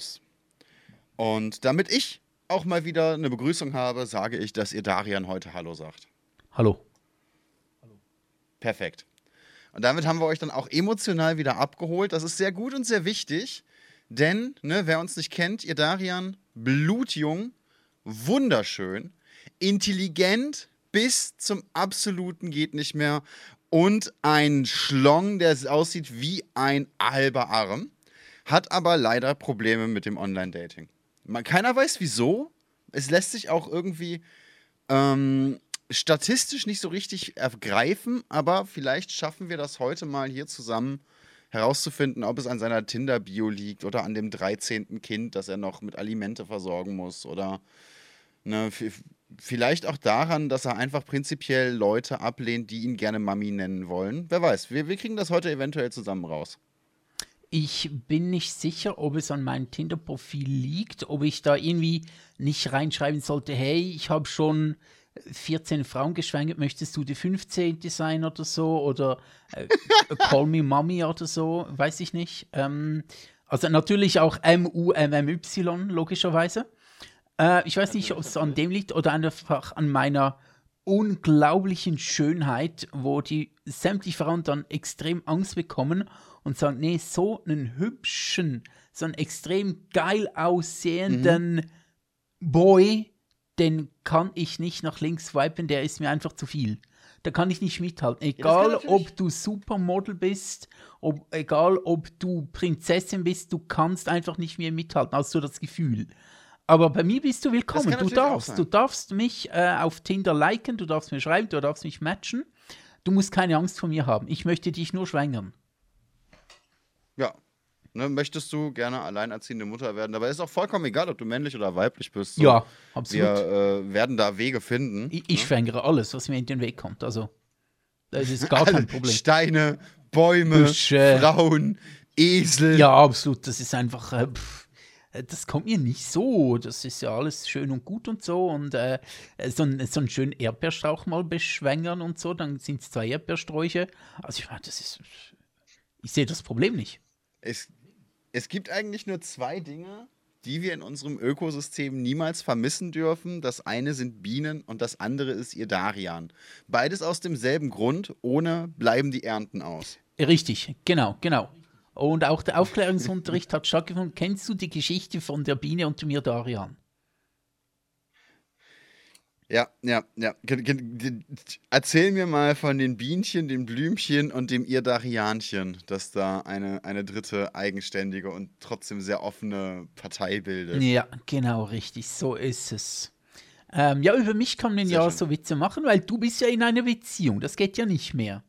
los. Und damit ich auch mal wieder eine Begrüßung habe, sage ich, dass ihr Darian heute Hallo sagt. Hallo. Perfekt. Und damit haben wir euch dann auch emotional wieder abgeholt. Das ist sehr gut und sehr wichtig, denn, ne, wer uns nicht kennt, ihr Darian, blutjung, wunderschön, intelligent bis zum absoluten geht nicht mehr und ein Schlong, der aussieht wie ein halber Arm, hat aber leider Probleme mit dem Online-Dating. Keiner weiß wieso. Es lässt sich auch irgendwie ähm, statistisch nicht so richtig ergreifen, aber vielleicht schaffen wir das heute mal hier zusammen herauszufinden, ob es an seiner Tinder-Bio liegt oder an dem 13. Kind, das er noch mit Alimente versorgen muss oder ne, vielleicht auch daran, dass er einfach prinzipiell Leute ablehnt, die ihn gerne Mami nennen wollen. Wer weiß, wir, wir kriegen das heute eventuell zusammen raus. Ich bin nicht sicher, ob es an meinem Tinder-Profil liegt, ob ich da irgendwie nicht reinschreiben sollte, hey, ich habe schon 14 Frauen geschwängert, möchtest du die 15. sein oder so? Oder äh, Call Me Mommy oder so, weiß ich nicht. Ähm, also natürlich auch M-U-M-M-Y, logischerweise. Äh, ich weiß nicht, ob es an dem liegt oder einfach an meiner unglaublichen Schönheit, wo die sämtliche Frauen dann extrem Angst bekommen und sagen, nee, so einen hübschen, so einen extrem geil aussehenden mhm. Boy, den kann ich nicht nach links swipen, der ist mir einfach zu viel. Da kann ich nicht mithalten. Egal, ja, ob du Supermodel bist, ob, egal, ob du Prinzessin bist, du kannst einfach nicht mehr mithalten. Hast du das Gefühl? Aber bei mir bist du willkommen. Du darfst, du darfst mich äh, auf Tinder liken, du darfst mir schreiben, du darfst mich matchen. Du musst keine Angst vor mir haben. Ich möchte dich nur schwängern. Ja, Ne, möchtest du gerne alleinerziehende Mutter werden? Dabei ist auch vollkommen egal, ob du männlich oder weiblich bist. So. Ja, absolut. Wir äh, werden da Wege finden. Ich, ich ne? schwängere alles, was mir in den Weg kommt. Also, das ist gar kein Problem. Steine, Bäume, Büsche. Frauen, Esel. Ja, absolut. Das ist einfach. Äh, äh, das kommt mir nicht so. Das ist ja alles schön und gut und so. Und äh, so, ein, so einen schönen Erdbeerstrauch mal beschwängern und so, dann sind es zwei Erdbeersträuche. Also, ich meine, das ist. Ich sehe das Problem nicht. Es es gibt eigentlich nur zwei Dinge, die wir in unserem Ökosystem niemals vermissen dürfen. Das eine sind Bienen und das andere ist ihr Darian. Beides aus demselben Grund, ohne bleiben die Ernten aus. Richtig, genau, genau. Und auch der Aufklärungsunterricht hat stattgefunden. Kennst du die Geschichte von der Biene und dem Darian? Ja, ja, ja. Erzähl mir mal von den Bienchen, den Blümchen und dem Irdarianchen, dass da eine, eine dritte eigenständige und trotzdem sehr offene Partei bildet. Ja, genau, richtig. So ist es. Ähm, ja, über mich kann man sehr ja schön. so Witze machen, weil du bist ja in einer Beziehung. Das geht ja nicht mehr.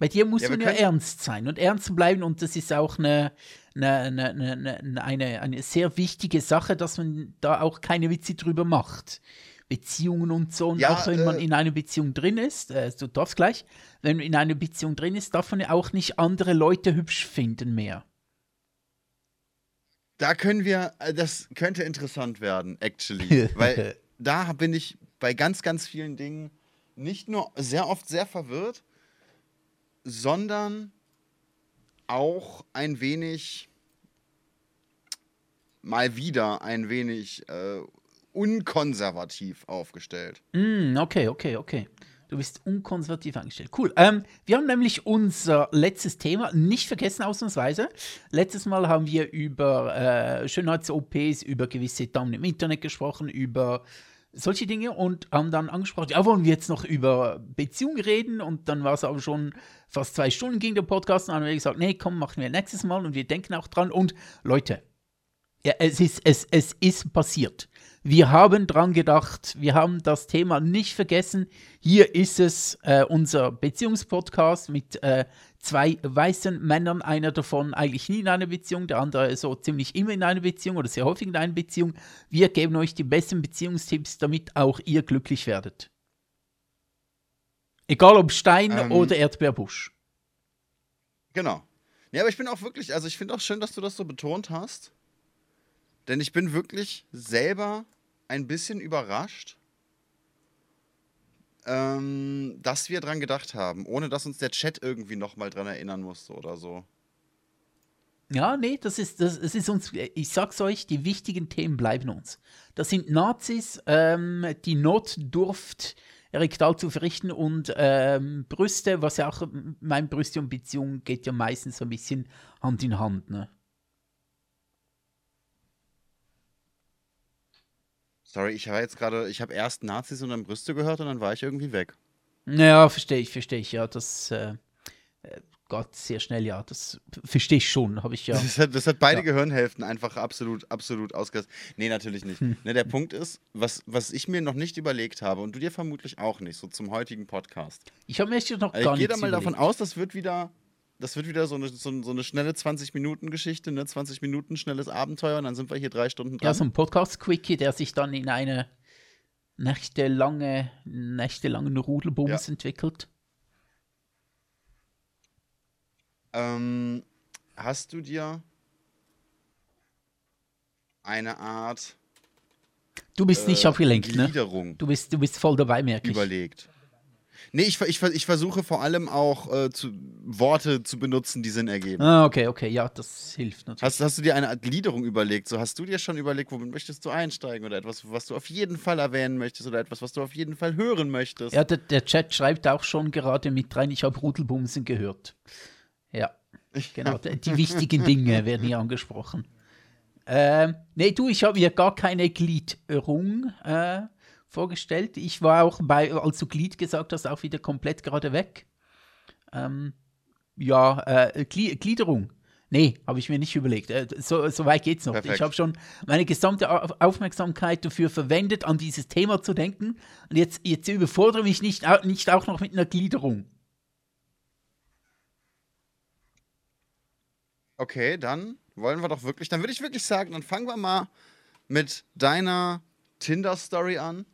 Bei dir muss ja, man ja ernst sein und ernst bleiben und das ist auch eine, eine, eine, eine, eine sehr wichtige Sache, dass man da auch keine Witze drüber macht. Beziehungen und so. Und ja, auch wenn äh, man in einer Beziehung drin ist, äh, du darfst gleich, wenn man in einer Beziehung drin ist, darf man auch nicht andere Leute hübsch finden mehr. Da können wir, äh, das könnte interessant werden, actually. weil da bin ich bei ganz, ganz vielen Dingen nicht nur sehr oft sehr verwirrt, sondern auch ein wenig mal wieder ein wenig äh, unkonservativ aufgestellt. Mm, okay, okay, okay. Du bist unkonservativ angestellt. Cool. Ähm, wir haben nämlich unser letztes Thema nicht vergessen, ausnahmsweise. Letztes Mal haben wir über äh, Schönheits-OPs, über gewisse Damen im Internet gesprochen, über solche Dinge und haben dann angesprochen, ja, wollen wir jetzt noch über Beziehungen reden? Und dann war es aber schon fast zwei Stunden ging der Podcast und dann haben wir gesagt, nee, komm, machen wir nächstes Mal und wir denken auch dran. Und Leute, ja, es ist, es, es ist passiert. Wir haben dran gedacht, wir haben das Thema nicht vergessen. Hier ist es, äh, unser Beziehungspodcast mit äh, zwei weißen Männern, einer davon eigentlich nie in einer Beziehung, der andere so ziemlich immer in einer Beziehung oder sehr häufig in einer Beziehung. Wir geben euch die besten Beziehungstipps, damit auch ihr glücklich werdet. Egal ob Stein ähm, oder Erdbeerbusch. Genau. Ja, aber ich bin auch wirklich, also ich finde auch schön, dass du das so betont hast. Denn ich bin wirklich selber ein bisschen überrascht, ähm, dass wir dran gedacht haben, ohne dass uns der Chat irgendwie nochmal dran erinnern musste oder so. Ja, nee, das ist, das, das ist uns, ich sag's euch, die wichtigen Themen bleiben uns. Das sind Nazis, ähm, die Notdurft rektal zu verrichten und ähm, Brüste, was ja auch, mein Brüste und Beziehung geht ja meistens so ein bisschen Hand in Hand, ne? Sorry, ich war jetzt gerade, ich habe erst Nazis und dann Brüste gehört und dann war ich irgendwie weg. Ja, verstehe ich, verstehe ich, ja, das, äh, äh Gott, sehr schnell, ja, das verstehe ich schon, habe ich ja. Das hat, das hat beide ja. Gehirnhälften einfach absolut, absolut ausgesetzt. Nee, natürlich nicht. Hm. Ne, der Punkt ist, was, was ich mir noch nicht überlegt habe und du dir vermutlich auch nicht, so zum heutigen Podcast. Ich habe mir jetzt noch gar also Ich gehe da mal überlegt. davon aus, das wird wieder, das wird wieder so eine, so, so eine schnelle 20-Minuten-Geschichte, ne? 20 Minuten schnelles Abenteuer und dann sind wir hier drei Stunden dran. Ja, so ein Podcast-Quickie, der sich dann in eine nächtelange, nächtelangen Rudelbums ja. entwickelt. Ähm, hast du dir eine Art Du bist nicht äh, abgelenkt, ne? Du bist, du bist voll dabei, merke ich. Überlegt. Nee, ich, ich, ich versuche vor allem auch äh, zu, Worte zu benutzen, die Sinn ergeben. Ah, okay, okay, ja, das hilft natürlich. Hast, hast du dir eine Art Gliederung überlegt? So, hast du dir schon überlegt, womit möchtest du einsteigen oder etwas, was du auf jeden Fall erwähnen möchtest oder etwas, was du auf jeden Fall hören möchtest? Ja, der, der Chat schreibt auch schon gerade mit rein, ich habe Rudelbumsen gehört. Ja, genau, die wichtigen Dinge werden hier angesprochen. Ähm, nee, du, ich habe hier gar keine Gliederung. Äh, vorgestellt. Ich war auch bei, als du Glied gesagt hast, auch wieder komplett gerade weg. Ähm, ja, äh, Gliederung. Nee, habe ich mir nicht überlegt. Äh, so, so weit geht's noch. Perfekt. Ich habe schon meine gesamte Aufmerksamkeit dafür verwendet, an dieses Thema zu denken. Und jetzt, jetzt überfordere mich nicht, nicht auch noch mit einer Gliederung. Okay, dann wollen wir doch wirklich, dann würde ich wirklich sagen, dann fangen wir mal mit deiner Tinder-Story an.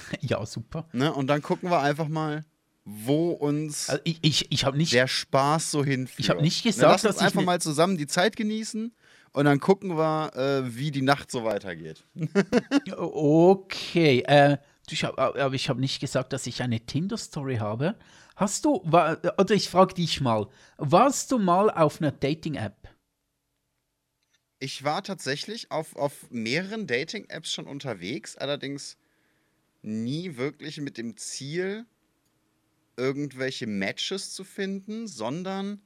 ja, super. Ne? Und dann gucken wir einfach mal, wo uns also ich, ich, ich nicht, der Spaß so hinführt. Ich habe nicht ne, gesagt, ne, lass uns dass einfach mal zusammen die Zeit genießen und dann gucken wir, äh, wie die Nacht so weitergeht. okay. Äh, ich hab, aber ich habe nicht gesagt, dass ich eine Tinder-Story habe. Hast du, war, oder ich frage dich mal, warst du mal auf einer Dating-App? Ich war tatsächlich auf, auf mehreren Dating-Apps schon unterwegs, allerdings nie wirklich mit dem Ziel, irgendwelche Matches zu finden, sondern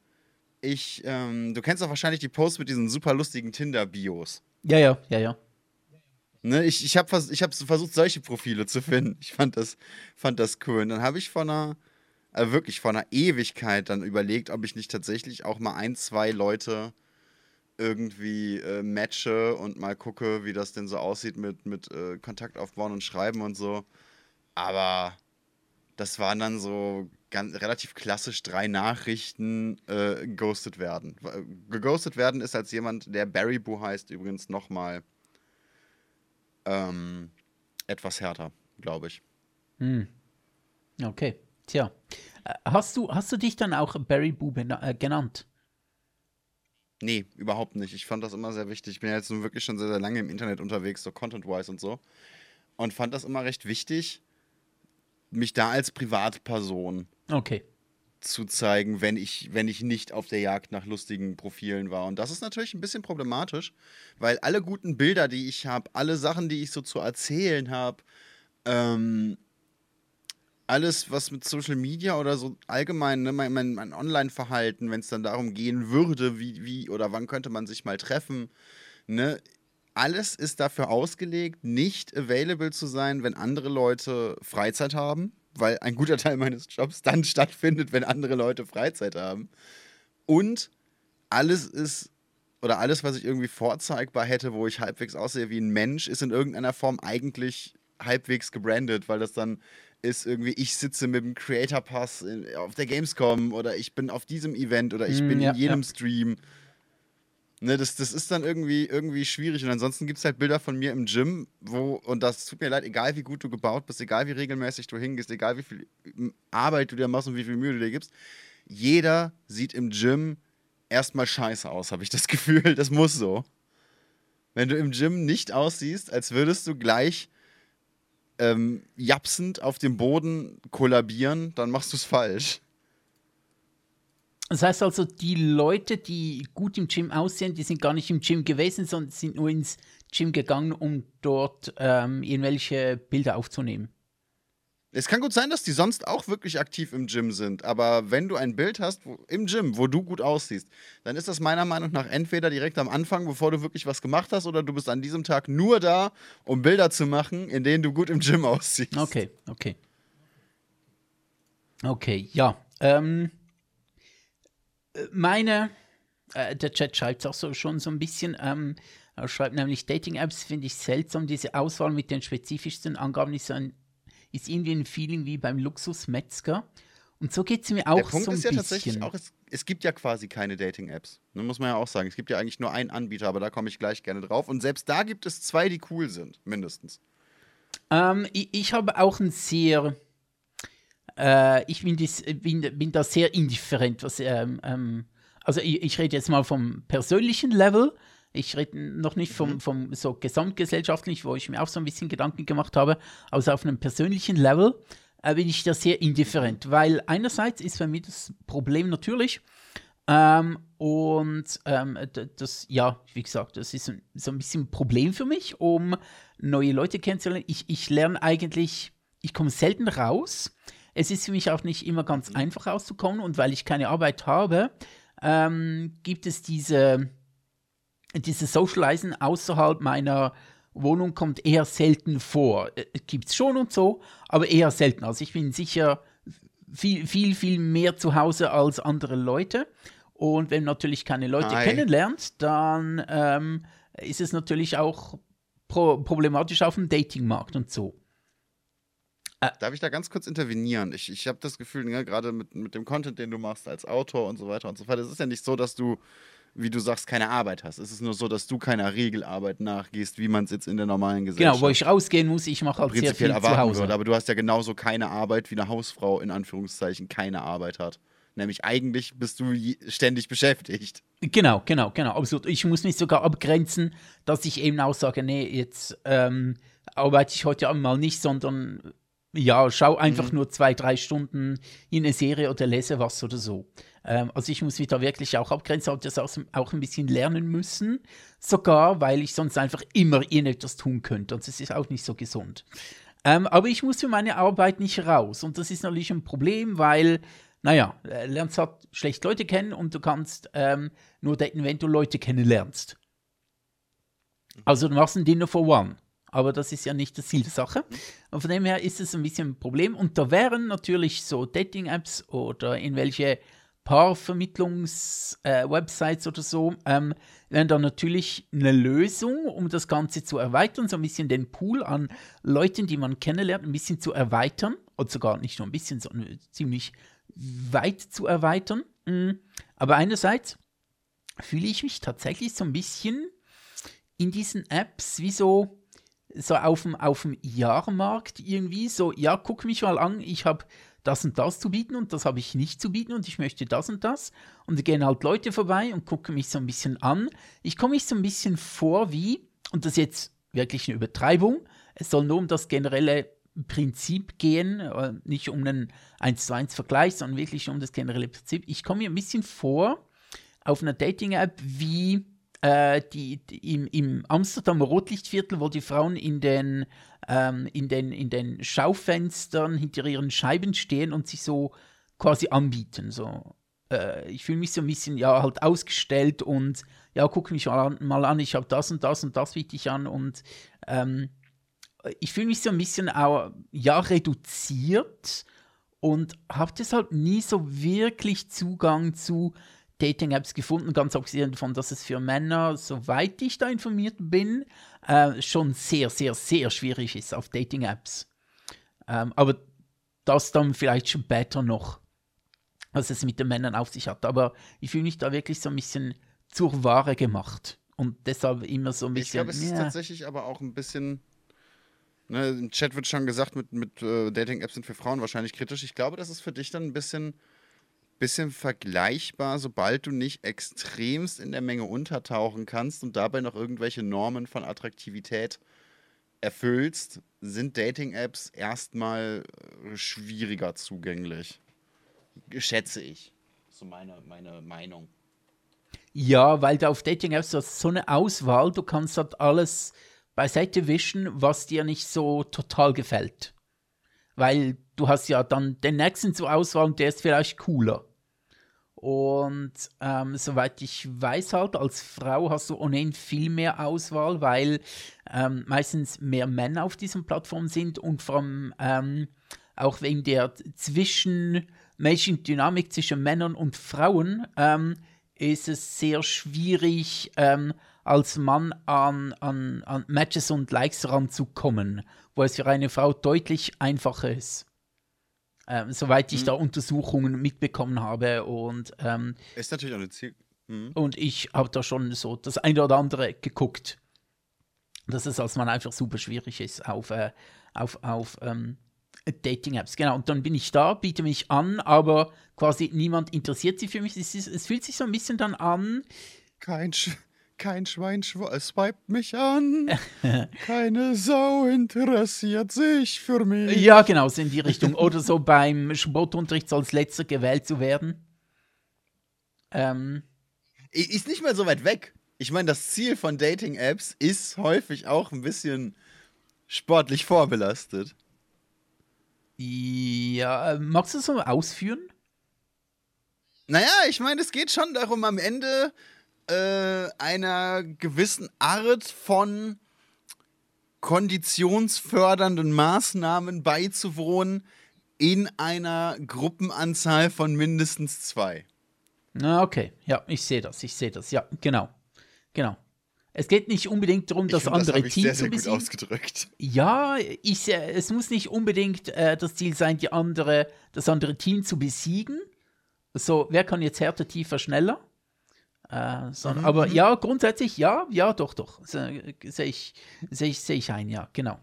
ich, ähm, du kennst doch wahrscheinlich die Posts mit diesen super lustigen Tinder-Bios. Ja, ja, ja, ja. Ne, ich ich habe vers hab versucht, solche Profile zu finden. Ich fand das, fand das cool. Und dann habe ich vor einer, äh, wirklich vor einer Ewigkeit dann überlegt, ob ich nicht tatsächlich auch mal ein, zwei Leute irgendwie äh, matche und mal gucke, wie das denn so aussieht mit, mit äh, Kontakt aufbauen und schreiben und so. Aber das waren dann so ganz, relativ klassisch drei Nachrichten äh, ghostet werden. Geghostet werden ist als jemand, der Barry Boo heißt, übrigens nochmal ähm, etwas härter, glaube ich. Hm. Okay, tja. Äh, hast du, hast du dich dann auch Barry Boo äh, genannt? Nee, überhaupt nicht. Ich fand das immer sehr wichtig. Ich bin ja jetzt nun wirklich schon sehr, sehr lange im Internet unterwegs, so content-wise und so. Und fand das immer recht wichtig, mich da als Privatperson okay. zu zeigen, wenn ich, wenn ich nicht auf der Jagd nach lustigen Profilen war. Und das ist natürlich ein bisschen problematisch, weil alle guten Bilder, die ich habe, alle Sachen, die ich so zu erzählen habe, ähm, alles, was mit Social Media oder so allgemein, ne, mein, mein, mein Online-Verhalten, wenn es dann darum gehen würde, wie, wie oder wann könnte man sich mal treffen, ne, alles ist dafür ausgelegt, nicht available zu sein, wenn andere Leute Freizeit haben, weil ein guter Teil meines Jobs dann stattfindet, wenn andere Leute Freizeit haben. Und alles ist, oder alles, was ich irgendwie vorzeigbar hätte, wo ich halbwegs aussehe wie ein Mensch, ist in irgendeiner Form eigentlich halbwegs gebrandet, weil das dann ist irgendwie, ich sitze mit dem Creator Pass auf der Gamescom oder ich bin auf diesem Event oder ich mm, bin ja, in jedem ja. Stream. Ne, das, das ist dann irgendwie, irgendwie schwierig. Und ansonsten gibt es halt Bilder von mir im Gym, wo, und das tut mir leid, egal wie gut du gebaut bist, egal wie regelmäßig du hingehst, egal wie viel Arbeit du dir machst und wie viel Mühe du dir gibst, jeder sieht im Gym erstmal scheiße aus, habe ich das Gefühl. Das muss so. Wenn du im Gym nicht aussiehst, als würdest du gleich ähm, japsend auf dem Boden kollabieren, dann machst du es falsch. Das heißt also, die Leute, die gut im Gym aussehen, die sind gar nicht im Gym gewesen, sondern sind nur ins Gym gegangen, um dort ähm, irgendwelche Bilder aufzunehmen. Es kann gut sein, dass die sonst auch wirklich aktiv im Gym sind, aber wenn du ein Bild hast wo, im Gym, wo du gut aussiehst, dann ist das meiner Meinung nach entweder direkt am Anfang, bevor du wirklich was gemacht hast, oder du bist an diesem Tag nur da, um Bilder zu machen, in denen du gut im Gym aussiehst. Okay, okay. Okay, ja. Ähm, meine, äh, der Chat schreibt es auch so schon so ein bisschen, ähm, er schreibt nämlich, Dating-Apps finde ich seltsam, diese Auswahl mit den spezifischsten Angaben ist, ein, ist irgendwie ein Feeling wie beim Luxusmetzger. Und so geht es mir auch Der Punkt so ein ist ja bisschen. tatsächlich auch, es, es gibt ja quasi keine Dating-Apps. Ne, muss man ja auch sagen. Es gibt ja eigentlich nur einen Anbieter, aber da komme ich gleich gerne drauf. Und selbst da gibt es zwei, die cool sind, mindestens. Ähm, ich, ich habe auch ein sehr, äh, ich bin, dies, bin, bin da sehr indifferent, was, ähm, ähm, also ich, ich rede jetzt mal vom persönlichen Level, ich rede noch nicht vom, vom so gesamtgesellschaftlich, wo ich mir auch so ein bisschen Gedanken gemacht habe, also auf einem persönlichen Level äh, bin ich da sehr indifferent, weil einerseits ist bei mir das Problem natürlich, ähm, und ähm, das, ja, wie gesagt, das ist so- so ein bisschen ein Problem für mich, um neue Leute kennenzulernen. Ich, ich lerne eigentlich, ich komme selten raus. Es ist für mich auch nicht immer ganz einfach rauszukommen und weil ich keine Arbeit habe, ähm, gibt es diese, diese Socializen außerhalb meiner Wohnung kommt eher selten vor. Gibt es schon und so, aber eher selten. Also ich bin sicher viel, viel, viel mehr zu Hause als andere Leute. Und wenn man natürlich keine Leute Hi. kennenlernt, dann ähm, ist es natürlich auch pro problematisch auf dem Datingmarkt und so. Darf ich da ganz kurz intervenieren? Ich, ich habe das Gefühl, ne, gerade mit, mit dem Content, den du machst als Autor und so weiter und so fort, es ist ja nicht so, dass du, wie du sagst, keine Arbeit hast. Es ist nur so, dass du keiner Regelarbeit nachgehst, wie man es jetzt in der normalen Gesellschaft Genau, wo ich rausgehen muss, ich mache halt sehr viel zu Hause. würde. Aber du hast ja genauso keine Arbeit, wie eine Hausfrau in Anführungszeichen keine Arbeit hat. Nämlich eigentlich bist du ständig beschäftigt. Genau, genau, genau, absolut. Ich muss mich sogar abgrenzen, dass ich eben auch sage, nee, jetzt ähm, arbeite ich heute Abend mal nicht, sondern ja, schau einfach nur zwei, drei Stunden in eine Serie oder lese was oder so. Ähm, also ich muss mich da wirklich auch abgrenzen, habe das auch, ein bisschen lernen müssen, sogar, weil ich sonst einfach immer irgendetwas tun könnte und das ist auch nicht so gesund. Ähm, aber ich muss für meine Arbeit nicht raus und das ist natürlich ein Problem, weil naja, äh, lernst halt schlecht Leute kennen und du kannst ähm, nur daten, wenn du Leute kennenlernst. Also du machst ein Dinner for one. Aber das ist ja nicht das Ziel der Sache. Und von dem her ist es ein bisschen ein Problem. Und da wären natürlich so Dating-Apps oder irgendwelche Paarvermittlungs-Websites oder so, ähm, wären da natürlich eine Lösung, um das Ganze zu erweitern, so ein bisschen den Pool an Leuten, die man kennenlernt, ein bisschen zu erweitern. Und sogar nicht nur ein bisschen, sondern ziemlich weit zu erweitern. Mm. Aber einerseits fühle ich mich tatsächlich so ein bisschen in diesen Apps wie so, so auf dem, auf dem Jahrmarkt irgendwie. So, ja, guck mich mal an, ich habe das und das zu bieten und das habe ich nicht zu bieten und ich möchte das und das. Und da gehen halt Leute vorbei und gucken mich so ein bisschen an. Ich komme mich so ein bisschen vor wie, und das ist jetzt wirklich eine Übertreibung, es soll nur um das generelle Prinzip gehen, äh, nicht um einen 1 zu 1 Vergleich, sondern wirklich um das generelle Prinzip. Ich komme mir ein bisschen vor auf einer Dating-App wie äh, die, die im, im Amsterdam Rotlichtviertel, wo die Frauen in den, ähm, in, den, in den Schaufenstern hinter ihren Scheiben stehen und sich so quasi anbieten. So. Äh, ich fühle mich so ein bisschen ja halt ausgestellt und ja, guck mich mal an, mal an ich habe das und das und das biete ich an und ähm, ich fühle mich so ein bisschen auch, ja, reduziert und habe deshalb nie so wirklich Zugang zu Dating-Apps gefunden, ganz abgesehen davon, dass es für Männer, soweit ich da informiert bin, äh, schon sehr, sehr, sehr schwierig ist auf Dating-Apps. Ähm, aber das dann vielleicht später noch, was es mit den Männern auf sich hat. Aber ich fühle mich da wirklich so ein bisschen zur Ware gemacht. Und deshalb immer so ein Ich bisschen. glaube, es ist ja. tatsächlich aber auch ein bisschen. Ne, Im Chat wird schon gesagt, mit, mit äh, Dating-Apps sind für Frauen wahrscheinlich kritisch. Ich glaube, das ist für dich dann ein bisschen, bisschen vergleichbar, sobald du nicht extremst in der Menge untertauchen kannst und dabei noch irgendwelche Normen von Attraktivität erfüllst, sind Dating-Apps erstmal äh, schwieriger zugänglich. Schätze ich. So meine, meine Meinung. Ja, weil da auf Dating-Apps du hast so eine Auswahl, du kannst dort alles beiseite wischen, was dir nicht so total gefällt. Weil du hast ja dann den nächsten zur Auswahl und der ist vielleicht cooler. Und ähm, soweit ich weiß, halt, als Frau hast du ohnehin viel mehr Auswahl, weil ähm, meistens mehr Männer auf diesen Plattformen sind und allem ähm, auch wegen der zwischenmenschlichen Dynamik zwischen Männern und Frauen ähm, ist es sehr schwierig, ähm, als Mann an, an, an Matches und Likes ranzukommen, wo es für eine Frau deutlich einfacher ist. Ähm, soweit ich mhm. da Untersuchungen mitbekommen habe. Und, ähm, ist natürlich auch eine Ziel. Mhm. Und ich habe da schon so das eine oder andere geguckt. Dass es als Mann einfach super schwierig ist auf, äh, auf, auf ähm, Dating-Apps. Genau, und dann bin ich da, biete mich an, aber quasi niemand interessiert sich für mich. Es, ist, es fühlt sich so ein bisschen dann an. Kein, Sch kein Schwein swipet mich an. Keine Sau interessiert sich für mich. Ja, genau, so in die Richtung. Oder so beim Sportunterricht als letzter gewählt zu werden. Ähm. Ist nicht mal so weit weg. Ich meine, das Ziel von Dating-Apps ist häufig auch ein bisschen sportlich vorbelastet. Ja, äh, magst du das so ausführen? Naja, ich meine, es geht schon darum, am Ende äh, einer gewissen Art von konditionsfördernden Maßnahmen beizuwohnen in einer Gruppenanzahl von mindestens zwei. Na, okay. Ja, ich sehe das. Ich sehe das. Ja, genau. Genau. Es geht nicht unbedingt darum, das find, andere das Team sehr, sehr zu besiegen. Gut ausgedrückt. Ja, ich, es muss nicht unbedingt äh, das Ziel sein, die andere, das andere Team zu besiegen. So, wer kann jetzt härter, tiefer, schneller? Äh, so, mhm. Aber mhm. ja, grundsätzlich ja, ja, doch, doch. Sehe ich, seh ich, seh ich ein, ja, genau.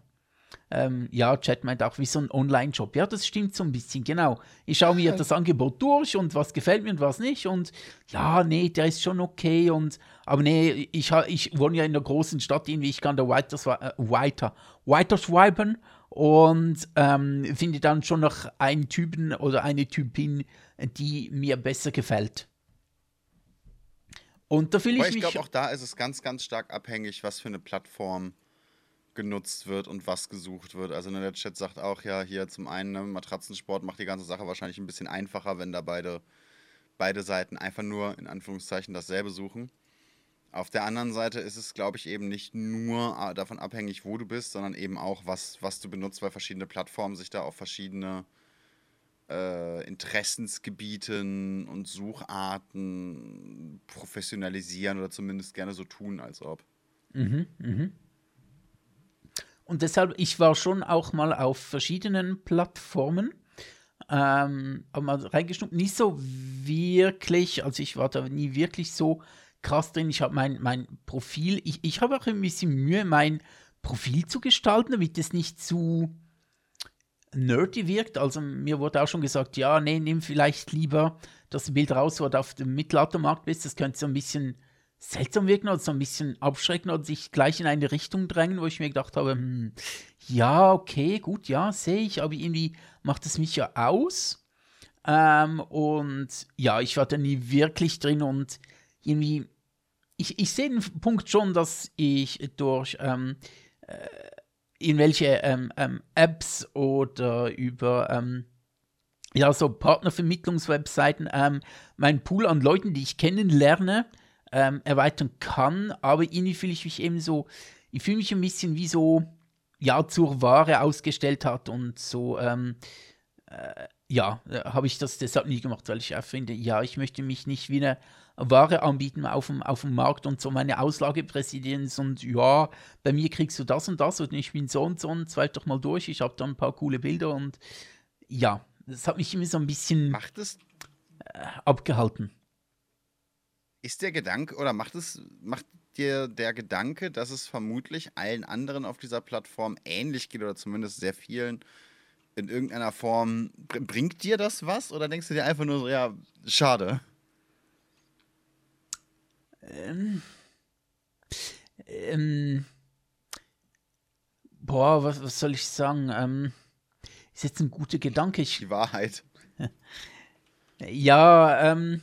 Ähm, ja, Chat meint auch wie so ein Online-Job. Ja, das stimmt so ein bisschen, genau. Ich schaue mir das Angebot durch und was gefällt mir und was nicht. Und ja, nee, der ist schon okay. Und, aber nee, ich, ich wohne ja in einer großen Stadt, irgendwie, ich kann da weiter, äh, weiter, weiter swipen und ähm, finde dann schon noch einen Typen oder eine Typin, die mir besser gefällt. Und da fühle ich, ich mich. Ich glaube, auch da ist es ganz, ganz stark abhängig, was für eine Plattform genutzt wird und was gesucht wird. Also ne, der Chat sagt auch ja, hier zum einen, ne, Matratzensport macht die ganze Sache wahrscheinlich ein bisschen einfacher, wenn da beide, beide Seiten einfach nur in Anführungszeichen dasselbe suchen. Auf der anderen Seite ist es, glaube ich, eben nicht nur äh, davon abhängig, wo du bist, sondern eben auch, was, was du benutzt, weil verschiedene Plattformen sich da auf verschiedene äh, Interessensgebieten und Sucharten professionalisieren oder zumindest gerne so tun, als ob. Mhm, mhm. Und deshalb, ich war schon auch mal auf verschiedenen Plattformen. Ähm, aber mal reingeschnuppt, nicht so wirklich, also ich war da nie wirklich so krass drin. Ich habe mein, mein Profil, ich, ich habe auch ein bisschen Mühe, mein Profil zu gestalten, damit es nicht zu nerdy wirkt. Also mir wurde auch schon gesagt, ja, nee, nimm vielleicht lieber das Bild raus, wo du auf dem Mittelaltermarkt bist. Das könnte so ein bisschen seltsam wirken oder so ein bisschen abschrecken oder sich gleich in eine Richtung drängen, wo ich mir gedacht habe, hm, ja, okay, gut, ja, sehe ich, aber irgendwie macht es mich ja aus. Ähm, und ja, ich war da nie wirklich drin und irgendwie, ich, ich sehe den Punkt schon, dass ich durch ähm, äh, in welche ähm, ähm, Apps oder über ähm, ja, so Partnervermittlungswebseiten ähm, meinen Pool an Leuten, die ich kennenlerne, ähm, erweitern kann. Aber irgendwie fühle ich mich eben so, ich fühle mich ein bisschen wie so, ja, zur Ware ausgestellt hat und so, ähm, äh, ja, äh, habe ich das deshalb nie gemacht, weil ich finde, ja, ich möchte mich nicht wie eine Ware anbieten auf dem, auf dem Markt und so meine Auslagepräsidenz und ja, bei mir kriegst du das und das und ich bin so und so und zweif doch mal durch, ich habe da ein paar coole Bilder und ja, das hat mich immer so ein bisschen macht es, äh, abgehalten. Ist der Gedanke oder macht es, macht dir der Gedanke, dass es vermutlich allen anderen auf dieser Plattform ähnlich geht oder zumindest sehr vielen in irgendeiner Form, bringt dir das was oder denkst du dir einfach nur so, ja, schade? Ähm, ähm, boah, was, was soll ich sagen? Ähm, ist jetzt ein guter Gedanke. Ich, Die Wahrheit. ja, ähm,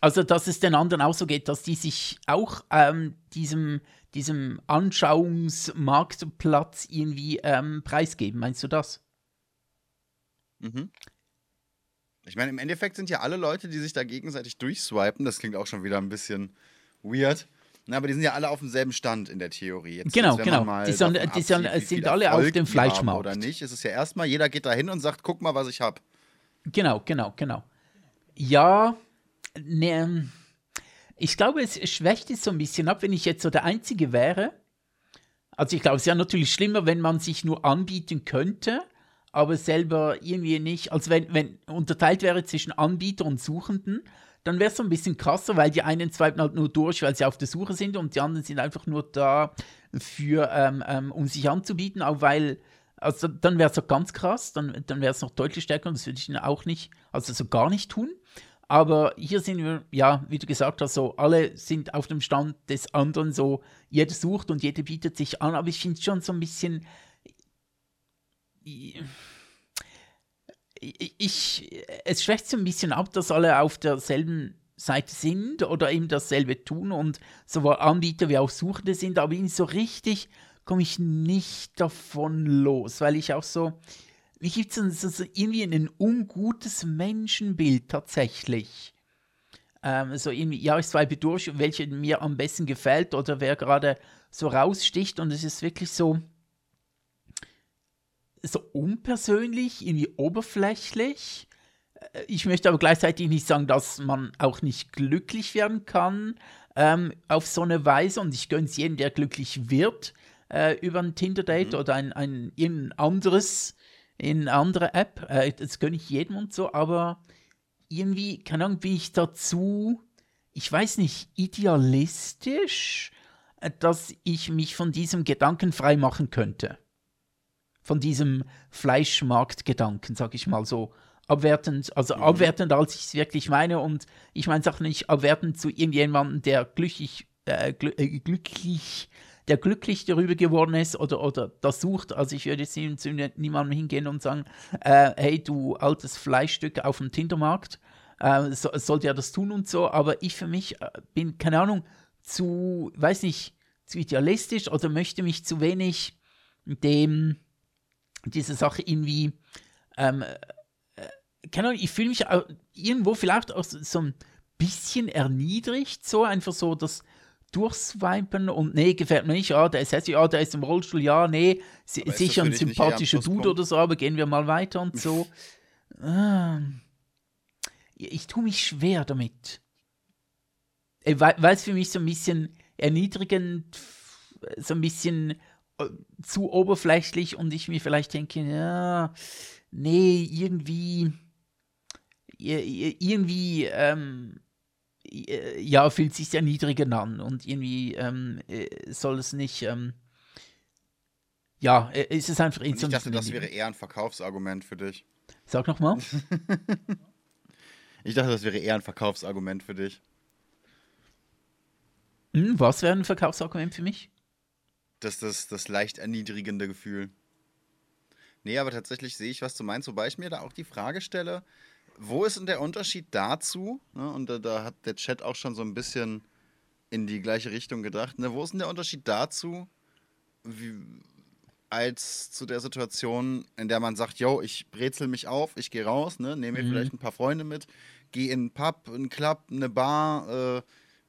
Also, dass es den anderen auch so geht, dass die sich auch ähm, diesem, diesem Anschauungsmarktplatz irgendwie ähm, preisgeben. Meinst du das? Mhm. Ich meine, im Endeffekt sind ja alle Leute, die sich da gegenseitig durchswipen, das klingt auch schon wieder ein bisschen weird. Na, aber die sind ja alle auf demselben Stand in der Theorie. Jetzt, genau, jetzt, genau. Die, sind, die sind, sind alle Erfolg auf dem Fleischmarkt. Oder nicht? Es ist ja erstmal, jeder geht da hin und sagt, guck mal, was ich habe. Genau, genau, genau. Ja, ne, ich glaube, es schwächt es so ein bisschen ab, wenn ich jetzt so der Einzige wäre. Also ich glaube, es ist ja natürlich schlimmer, wenn man sich nur anbieten könnte, aber selber irgendwie nicht. Also wenn, wenn unterteilt wäre zwischen Anbieter und Suchenden, dann wäre es so ein bisschen krasser, weil die einen swipen halt nur durch, weil sie auf der Suche sind und die anderen sind einfach nur da für, ähm, ähm, um sich anzubieten, auch weil, also dann wäre es so ganz krass, dann, dann wäre es noch deutlich stärker und das würde ich auch nicht, also so gar nicht tun. Aber hier sind wir, ja, wie du gesagt hast, so alle sind auf dem Stand des anderen, so jeder sucht und jeder bietet sich an. Aber ich finde es schon so ein bisschen. Ich, es schwächt so ein bisschen ab, dass alle auf derselben Seite sind oder eben dasselbe tun und sowohl Anbieter wie auch Suchende sind, aber so richtig komme ich nicht davon los, weil ich auch so, wie gibt es so, irgendwie ein ungutes Menschenbild tatsächlich. Ähm, so irgendwie, ja, ich swipe durch, welche mir am besten gefällt oder wer gerade so raussticht und es ist wirklich so, so unpersönlich, irgendwie oberflächlich. Äh, ich möchte aber gleichzeitig nicht sagen, dass man auch nicht glücklich werden kann ähm, auf so eine Weise und ich gönne es jedem, der glücklich wird äh, über ein Tinder-Date mhm. oder ein, ein, ein anderes in eine andere App. Äh, das gönne ich jedem und so, aber irgendwie, keine Ahnung, bin ich dazu, ich weiß nicht, idealistisch, äh, dass ich mich von diesem Gedanken frei machen könnte. Von diesem Fleischmarktgedanken, sag ich mal so. Abwertend, also mhm. abwertend, als ich es wirklich meine. Und ich meine es auch nicht abwertend zu irgendjemandem, der glücklich, äh, gl äh, glücklich der glücklich darüber geworden ist oder, oder das sucht. Also ich würde zu, zu niemandem hingehen und sagen, äh, hey du altes Fleischstück auf dem Tindermarkt, äh, so, sollte er das tun und so. Aber ich für mich äh, bin, keine Ahnung, zu, weiß nicht, zu idealistisch oder möchte mich zu wenig dem, diese Sache irgendwie, ähm, äh, keine Ahnung, ich fühle mich irgendwo vielleicht auch so ein bisschen erniedrigt, so einfach so, dass durchswipen und nee, gefällt mir nicht, ja, der ist hässlich, ja, der ist im Rollstuhl, ja, nee, sicher ein sympathischer Dude oder so, aber gehen wir mal weiter und so. ah, ich tue mich schwer damit. Weil es für mich so ein bisschen erniedrigend, so ein bisschen äh, zu oberflächlich und ich mir vielleicht denke, ja, nee, irgendwie, irgendwie, ähm, äh, ja, fühlt sich sehr niedriger an und irgendwie ähm, äh, soll es nicht, ähm, ja, äh, ist es einfach Ich dachte, das wäre eher ein Verkaufsargument für dich. Sag nochmal. ich dachte, das wäre eher ein Verkaufsargument für dich. Hm, was wäre ein Verkaufsargument für mich? Das ist das, das leicht erniedrigende Gefühl. Nee, aber tatsächlich sehe ich, was du meinst, wobei ich mir da auch die Frage stelle, wo ist denn der Unterschied dazu? Ne, und da, da, hat der Chat auch schon so ein bisschen in die gleiche Richtung gedacht. Ne, wo ist denn der Unterschied dazu, wie, als zu der Situation, in der man sagt, yo, ich brezel mich auf, ich gehe raus, ne, nehme mir mhm. vielleicht ein paar Freunde mit, gehe in einen Pub, einen Club, eine Bar, äh,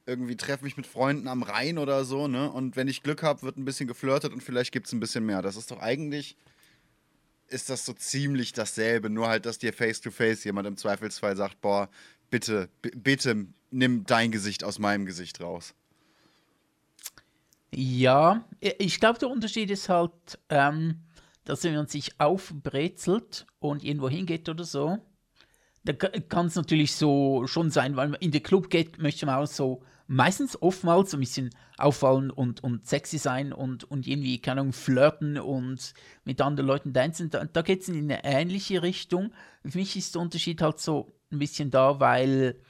irgendwie treffe mich mit Freunden am Rhein oder so, ne? Und wenn ich Glück habe, wird ein bisschen geflirtet und vielleicht gibt es ein bisschen mehr. Das ist doch eigentlich ist das so ziemlich dasselbe, nur halt, dass dir face-to-face -face jemand im Zweifelsfall sagt, boah, bitte, bitte nimm dein Gesicht aus meinem Gesicht raus. Ja, ich glaube, der Unterschied ist halt, ähm, dass wenn man sich aufbrezelt und irgendwo hingeht oder so, da kann es natürlich so schon sein, weil man in den Club geht, möchte man auch so meistens oftmals so ein bisschen auffallen und, und sexy sein und, und irgendwie, keine Ahnung, flirten und mit anderen Leuten tanzen. Da, da geht es in eine ähnliche Richtung. Für mich ist der Unterschied halt so ein bisschen da, weil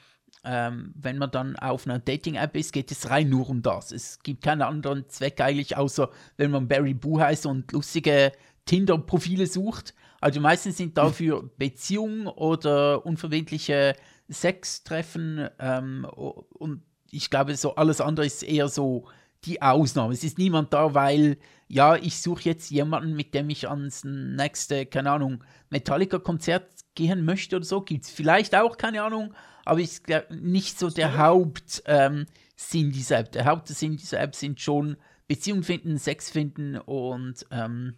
ähm, wenn man dann auf einer Dating-App ist, geht es rein nur um das. Es gibt keinen anderen Zweck eigentlich, außer wenn man Barry Boo heißt und lustige Tinder-Profile sucht. Also meistens sind dafür Beziehungen oder unverbindliche Sex treffen ähm, und ich glaube, so alles andere ist eher so die Ausnahme. Es ist niemand da, weil, ja, ich suche jetzt jemanden, mit dem ich ans nächste, keine Ahnung, Metallica-Konzert gehen möchte oder so. Gibt es vielleicht auch, keine Ahnung, aber ist nicht so der Hauptsinn ähm, dieser App. Der Hauptsinn dieser App sind schon Beziehung finden, Sex finden und ähm,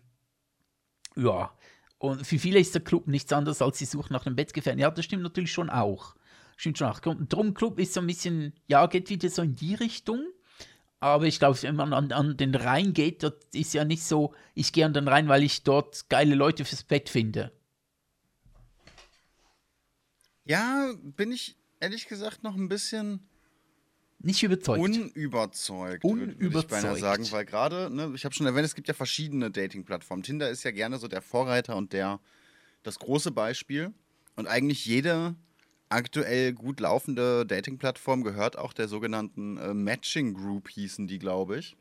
ja. Und für viele ist der Club nichts anderes als die Suche nach einem Bettgefährten. Ja, das stimmt natürlich schon auch. Stimmt schon auch. Drum Club ist so ein bisschen, ja, geht wieder so in die Richtung. Aber ich glaube, wenn man an, an, den Rhein geht, dort ist ja nicht so, ich gehe an den Rhein, weil ich dort geile Leute fürs Bett finde. Ja, bin ich ehrlich gesagt noch ein bisschen nicht überzeugt. Unüberzeugt, Unüberzeugt. würde ich beinahe sagen, weil gerade, ne, ich habe schon erwähnt, es gibt ja verschiedene Dating-Plattformen. Tinder ist ja gerne so der Vorreiter und der das große Beispiel. Und eigentlich jede aktuell gut laufende Dating-Plattform gehört auch der sogenannten äh, Matching Group, hießen die, glaube ich.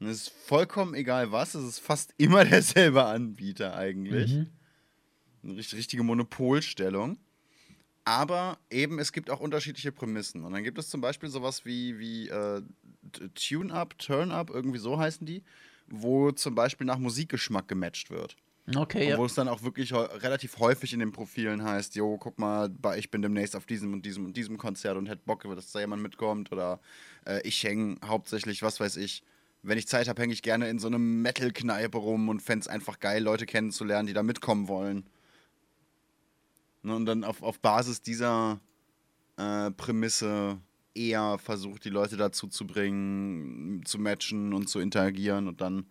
Und es ist vollkommen egal was, es ist fast immer derselbe Anbieter eigentlich. Mhm. Eine richtige Monopolstellung. Aber eben, es gibt auch unterschiedliche Prämissen. Und dann gibt es zum Beispiel sowas wie, wie äh, Tune-Up, Turn-Up, irgendwie so heißen die, wo zum Beispiel nach Musikgeschmack gematcht wird. Okay, ja. Wo es dann auch wirklich relativ häufig in den Profilen heißt, jo, guck mal, ich bin demnächst auf diesem und diesem und diesem Konzert und hätte Bock, dass da jemand mitkommt. Oder äh, ich hänge hauptsächlich, was weiß ich, wenn ich Zeit habe, hänge ich gerne in so einem Metal-Kneipe rum und fände es einfach geil, Leute kennenzulernen, die da mitkommen wollen. Ne, und dann auf, auf Basis dieser äh, Prämisse eher versucht, die Leute dazu zu bringen, zu matchen und zu interagieren und dann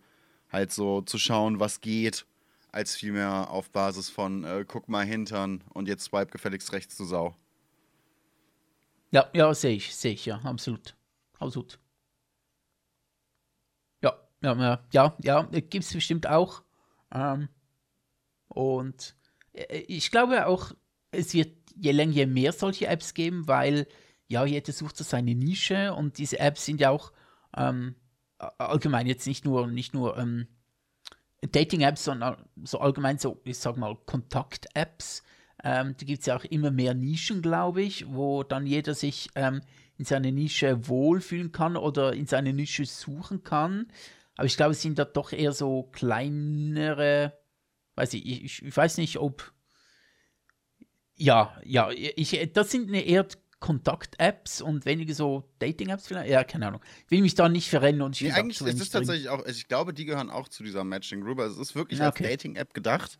halt so zu schauen, was geht, als vielmehr auf Basis von äh, guck mal hintern und jetzt swipe gefälligst rechts zu Sau. Ja, ja, sehe ich, sehe ich, ja, absolut. Absolut. Ja, ja, ja, ja, gibt es bestimmt auch. Ähm, und äh, ich glaube auch, es wird je länger, je mehr solche Apps geben, weil ja, jeder sucht so seine Nische und diese Apps sind ja auch ähm, allgemein jetzt nicht nur, nicht nur ähm, Dating-Apps, sondern so allgemein so, ich sag mal, Kontakt-Apps. Ähm, da gibt es ja auch immer mehr Nischen, glaube ich, wo dann jeder sich ähm, in seiner Nische wohlfühlen kann oder in seine Nische suchen kann. Aber ich glaube, es sind da doch eher so kleinere, weiß ich, ich, ich weiß nicht, ob ja, ja, ich, das sind eher Kontakt-Apps und weniger so Dating-Apps vielleicht. Ja, keine Ahnung. Ich will mich da nicht verrennen und ich nee, eigentlich ist es tatsächlich auch, also ich glaube, die gehören auch zu dieser Matching Group. Also es ist wirklich ja, okay. als Dating-App gedacht.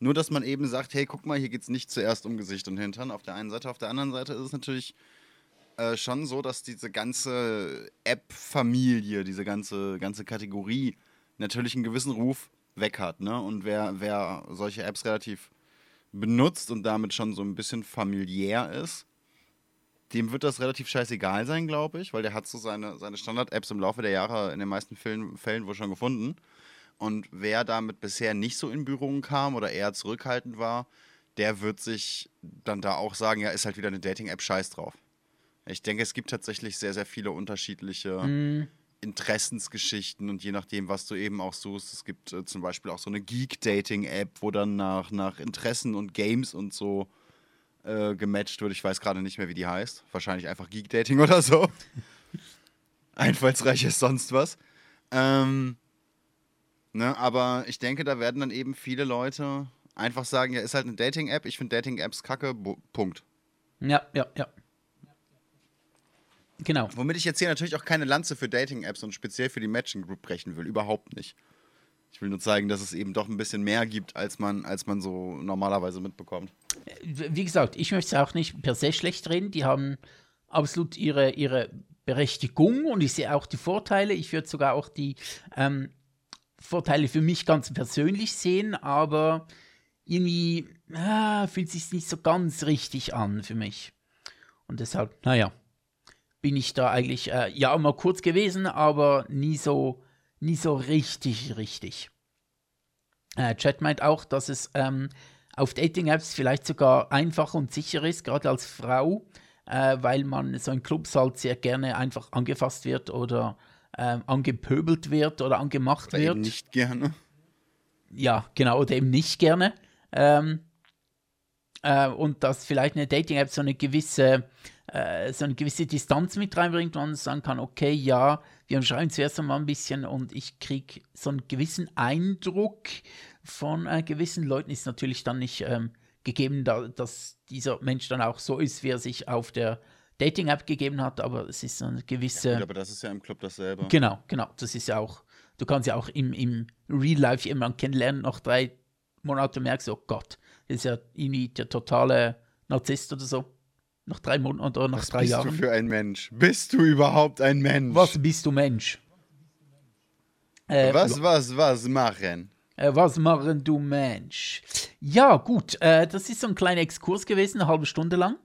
Nur, dass man eben sagt, hey, guck mal, hier geht es nicht zuerst um Gesicht und Hintern. Auf der einen Seite, auf der anderen Seite ist es natürlich äh, schon so, dass diese ganze App-Familie, diese ganze, ganze Kategorie natürlich einen gewissen Ruf weg hat. Ne? Und wer, wer solche Apps relativ benutzt und damit schon so ein bisschen familiär ist, dem wird das relativ scheißegal sein, glaube ich, weil der hat so seine, seine Standard-Apps im Laufe der Jahre in den meisten Fällen, Fällen wohl schon gefunden. Und wer damit bisher nicht so in Berührung kam oder eher zurückhaltend war, der wird sich dann da auch sagen, ja, ist halt wieder eine Dating-App, scheiß drauf. Ich denke, es gibt tatsächlich sehr, sehr viele unterschiedliche mm. Interessensgeschichten und je nachdem, was du eben auch suchst. Es gibt äh, zum Beispiel auch so eine Geek-Dating-App, wo dann nach, nach Interessen und Games und so äh, gematcht wird. Ich weiß gerade nicht mehr, wie die heißt. Wahrscheinlich einfach Geek-Dating oder so. Einfallsreich ist sonst was. Ähm, ne, aber ich denke, da werden dann eben viele Leute einfach sagen, ja, ist halt eine Dating-App, ich finde Dating-Apps kacke, Punkt. Ja, ja, ja. Genau. Womit ich jetzt hier natürlich auch keine Lanze für Dating-Apps und speziell für die Matching Group brechen will. Überhaupt nicht. Ich will nur zeigen, dass es eben doch ein bisschen mehr gibt, als man, als man so normalerweise mitbekommt. Wie gesagt, ich möchte es auch nicht per se schlecht reden. Die haben absolut ihre, ihre Berechtigung und ich sehe auch die Vorteile. Ich würde sogar auch die ähm, Vorteile für mich ganz persönlich sehen, aber irgendwie ah, fühlt es sich nicht so ganz richtig an für mich. Und deshalb, naja bin ich da eigentlich, äh, ja, mal kurz gewesen, aber nie so, nie so richtig, richtig. Äh, Chat meint auch, dass es ähm, auf Dating-Apps vielleicht sogar einfacher und sicherer ist, gerade als Frau, äh, weil man so in Clubs halt sehr gerne einfach angefasst wird oder äh, angepöbelt wird oder angemacht oder wird. Eben nicht gerne. Ja, genau, oder eben nicht gerne. Ähm, äh, und dass vielleicht eine Dating-App so eine gewisse äh, so eine gewisse Distanz mit reinbringt, wo man sagen kann, okay, ja, wir schreiben zuerst einmal ein bisschen und ich kriege so einen gewissen Eindruck von äh, gewissen Leuten. Ist natürlich dann nicht ähm, gegeben, da, dass dieser Mensch dann auch so ist, wie er sich auf der Dating-App gegeben hat, aber es ist so eine gewisse. Ja, gut, aber das ist ja im Club dasselbe. Genau, genau. Das ist ja auch, du kannst ja auch im, im Real Life jemanden kennenlernen, nach drei Monaten merkst du, oh Gott, das ist ja irgendwie der totale Narzisst oder so. Nach drei Monaten oder nach Was drei bist Jahren. du für ein Mensch? Bist du überhaupt ein Mensch? Was bist du Mensch? Äh, was, was, was machen? Äh, was machen du Mensch? Ja, gut, äh, das ist so ein kleiner Exkurs gewesen, eine halbe Stunde lang.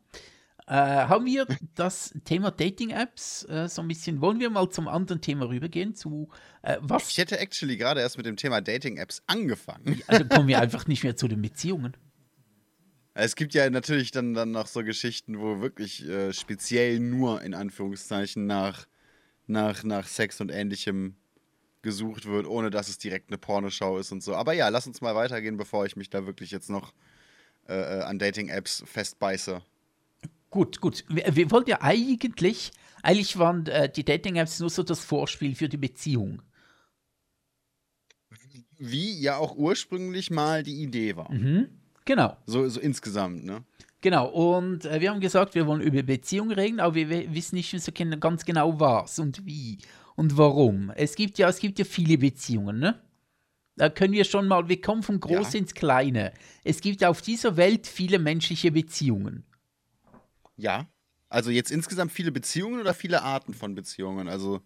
Äh, haben wir das Thema Dating-Apps äh, so ein bisschen, wollen wir mal zum anderen Thema rübergehen, zu äh, was, Ich hätte actually gerade erst mit dem Thema Dating-Apps angefangen. also kommen wir einfach nicht mehr zu den Beziehungen. Es gibt ja natürlich dann, dann noch so Geschichten, wo wirklich äh, speziell nur in Anführungszeichen nach, nach, nach Sex und ähnlichem gesucht wird, ohne dass es direkt eine Pornoschau ist und so. Aber ja, lass uns mal weitergehen, bevor ich mich da wirklich jetzt noch äh, äh, an Dating-Apps festbeiße. Gut, gut. Wir, wir wollten ja eigentlich, eigentlich waren äh, die Dating-Apps nur so das Vorspiel für die Beziehung. Wie ja auch ursprünglich mal die Idee war. Mhm. Genau. So, so insgesamt, ne? Genau, und äh, wir haben gesagt, wir wollen über Beziehungen reden, aber wir wissen nicht so ganz genau was und wie und warum. Es gibt ja, es gibt ja viele Beziehungen, ne? Da können wir schon mal, wir kommen von groß Ja. ins Kleine. Es gibt auf dieser Welt viele menschliche Beziehungen. Ja. Also jetzt insgesamt viele Beziehungen oder viele Arten von Beziehungen? Also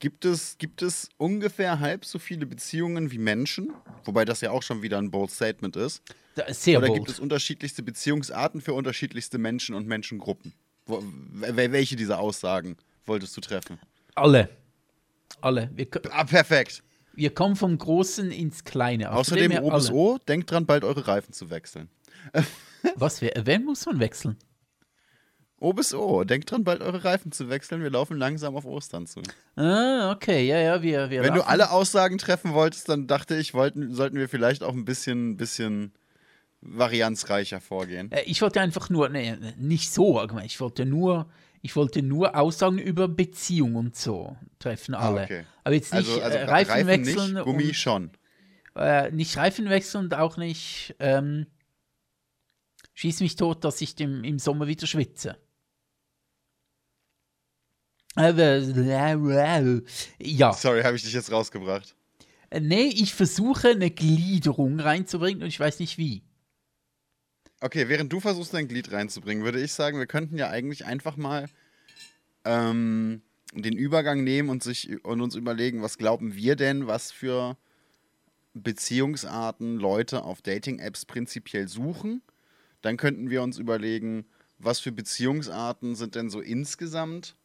gibt es, gibt es ungefähr halb so viele Beziehungen wie Menschen? Wobei das ja auch schon wieder ein bold Statement ist. Sehr oder bold. gibt es unterschiedlichste Beziehungsarten für unterschiedlichste Menschen und Menschengruppen? Wo, wel- welche dieser Aussagen wolltest du treffen? Alle. Alle. Wir, Ah, perfekt. wir kommen vom Großen ins Kleine. Außerdem, dem her O bis. O, denkt dran, bald eure Reifen zu wechseln. Was, wer, wen muss man wechseln? O bis O, denkt dran, bald eure Reifen zu wechseln. Wir laufen langsam auf Ostern zu. Ah, okay, ja, ja, wir, wir Wenn du laufen- alle Aussagen treffen wolltest, dann dachte ich, wollten, sollten wir vielleicht auch ein bisschen, bisschen varianzreicher vorgehen. Äh, Ich wollte einfach nur, nee, nicht so ich wollte nur, ich wollte nur Aussagen über Beziehung und so treffen alle. Ah, okay. Aber jetzt nicht Also, also äh, Reifen, wechseln nicht, Gummi und, schon. äh, nicht Reifen wechseln und auch nicht ähm, schieß mich tot, dass ich dem, im Sommer wieder schwitze. Aber, ja, Sorry, habe ich dich jetzt rausgebracht. Äh, nee, ich versuche eine Gliederung reinzubringen und ich weiß nicht wie. Okay, während du versuchst, dein Glied reinzubringen, würde ich sagen, wir könnten ja eigentlich einfach mal ähm, den Übergang nehmen und, sich, und uns überlegen, was glauben wir denn, was für Beziehungsarten Leute auf Dating-Apps prinzipiell suchen. Dann könnten wir uns überlegen, was für Beziehungsarten sind denn so insgesamt.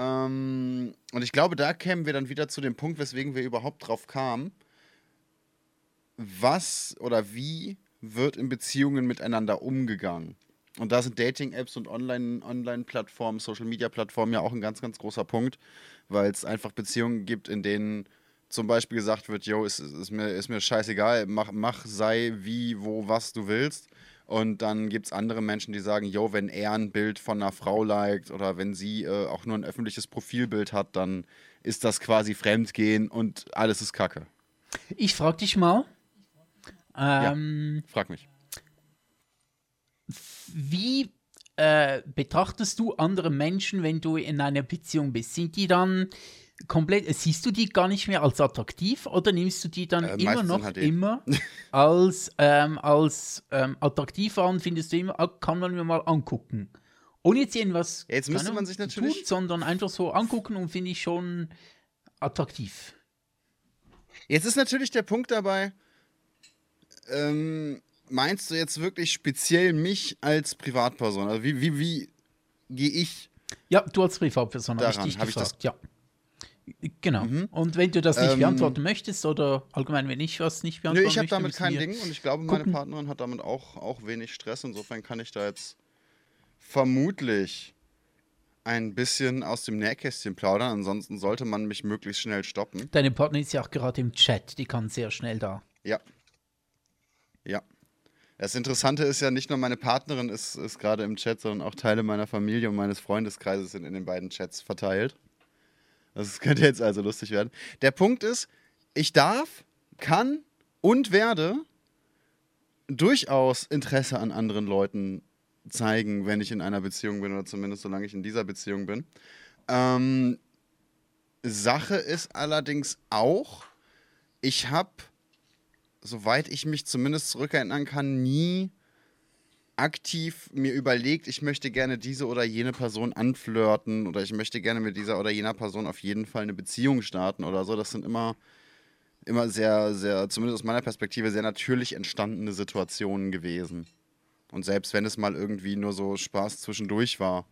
Ähm, und ich glaube, da kämen wir dann wieder zu dem Punkt, weswegen wir überhaupt drauf kamen. Was oder wie wird in Beziehungen miteinander umgegangen? Und da sind Dating-Apps und Online- Online-Plattformen, Social-Media-Plattformen ja auch ein ganz, ganz großer Punkt, weil es einfach Beziehungen gibt, in denen zum Beispiel gesagt wird, yo, ist, ist, mir, ist mir scheißegal, mach, mach, sei wie, wo, was du willst. Und dann gibt es andere Menschen, die sagen, yo, wenn er ein Bild von einer Frau liked oder wenn sie äh, auch nur ein öffentliches Profilbild hat, dann ist das quasi Fremdgehen und alles ist Kacke. Ich frage dich mal, ähm, Frag mich. wie äh, betrachtest du andere Menschen, wenn du in einer Beziehung bist? Sind die dann komplett, äh, siehst du die gar nicht mehr als attraktiv oder nimmst du die dann Äh, immer noch halt immer als, ähm, als ähm, attraktiv an? Findest du immer, ah, kann man mir mal angucken? Ohne jetzt irgendwas Ja, jetzt müsste man sich natürlich- tun, sondern einfach so angucken und finde ich schon attraktiv. Jetzt ist natürlich der Punkt dabei, ähm, meinst du jetzt wirklich speziell mich als Privatperson? Also wie, wie, wie gehe ich? Ja, du als Privatperson habe ich Daran dich hab ich das- ja. Genau. Und wenn du das nicht Ähm, beantworten möchtest oder allgemein, wenn ich was nicht Nö, beantworten ich habe möchte, damit kein Ding und ich glaube, meine gucken. Partnerin hat damit auch, auch wenig Stress. Insofern kann ich da jetzt vermutlich ein bisschen aus dem Nähkästchen plaudern. Ansonsten sollte man mich möglichst schnell stoppen. Deine Partnerin ist ja auch gerade im Chat, die kann sehr schnell da. Ja. Ja. Das Interessante ist ja nicht nur meine Partnerin ist, ist gerade im Chat, sondern auch Teile meiner Familie und meines Freundeskreises sind in den beiden Chats verteilt. Das könnte jetzt also lustig werden. Der Punkt ist, ich darf, kann und werde durchaus Interesse an anderen Leuten zeigen, wenn ich in einer Beziehung bin oder zumindest solange ich in dieser Beziehung bin. Ähm, Sache ist allerdings auch, ich habe, soweit ich mich zumindest zurückerinnern kann, nie aktiv mir überlegt, ich möchte gerne diese oder jene Person anflirten oder ich möchte gerne mit dieser oder jener Person auf jeden Fall eine Beziehung starten oder so. Das sind immer, immer sehr, sehr, zumindest aus meiner Perspektive, sehr natürlich entstandene Situationen gewesen. Und selbst wenn es mal irgendwie nur so Spaß zwischendurch war,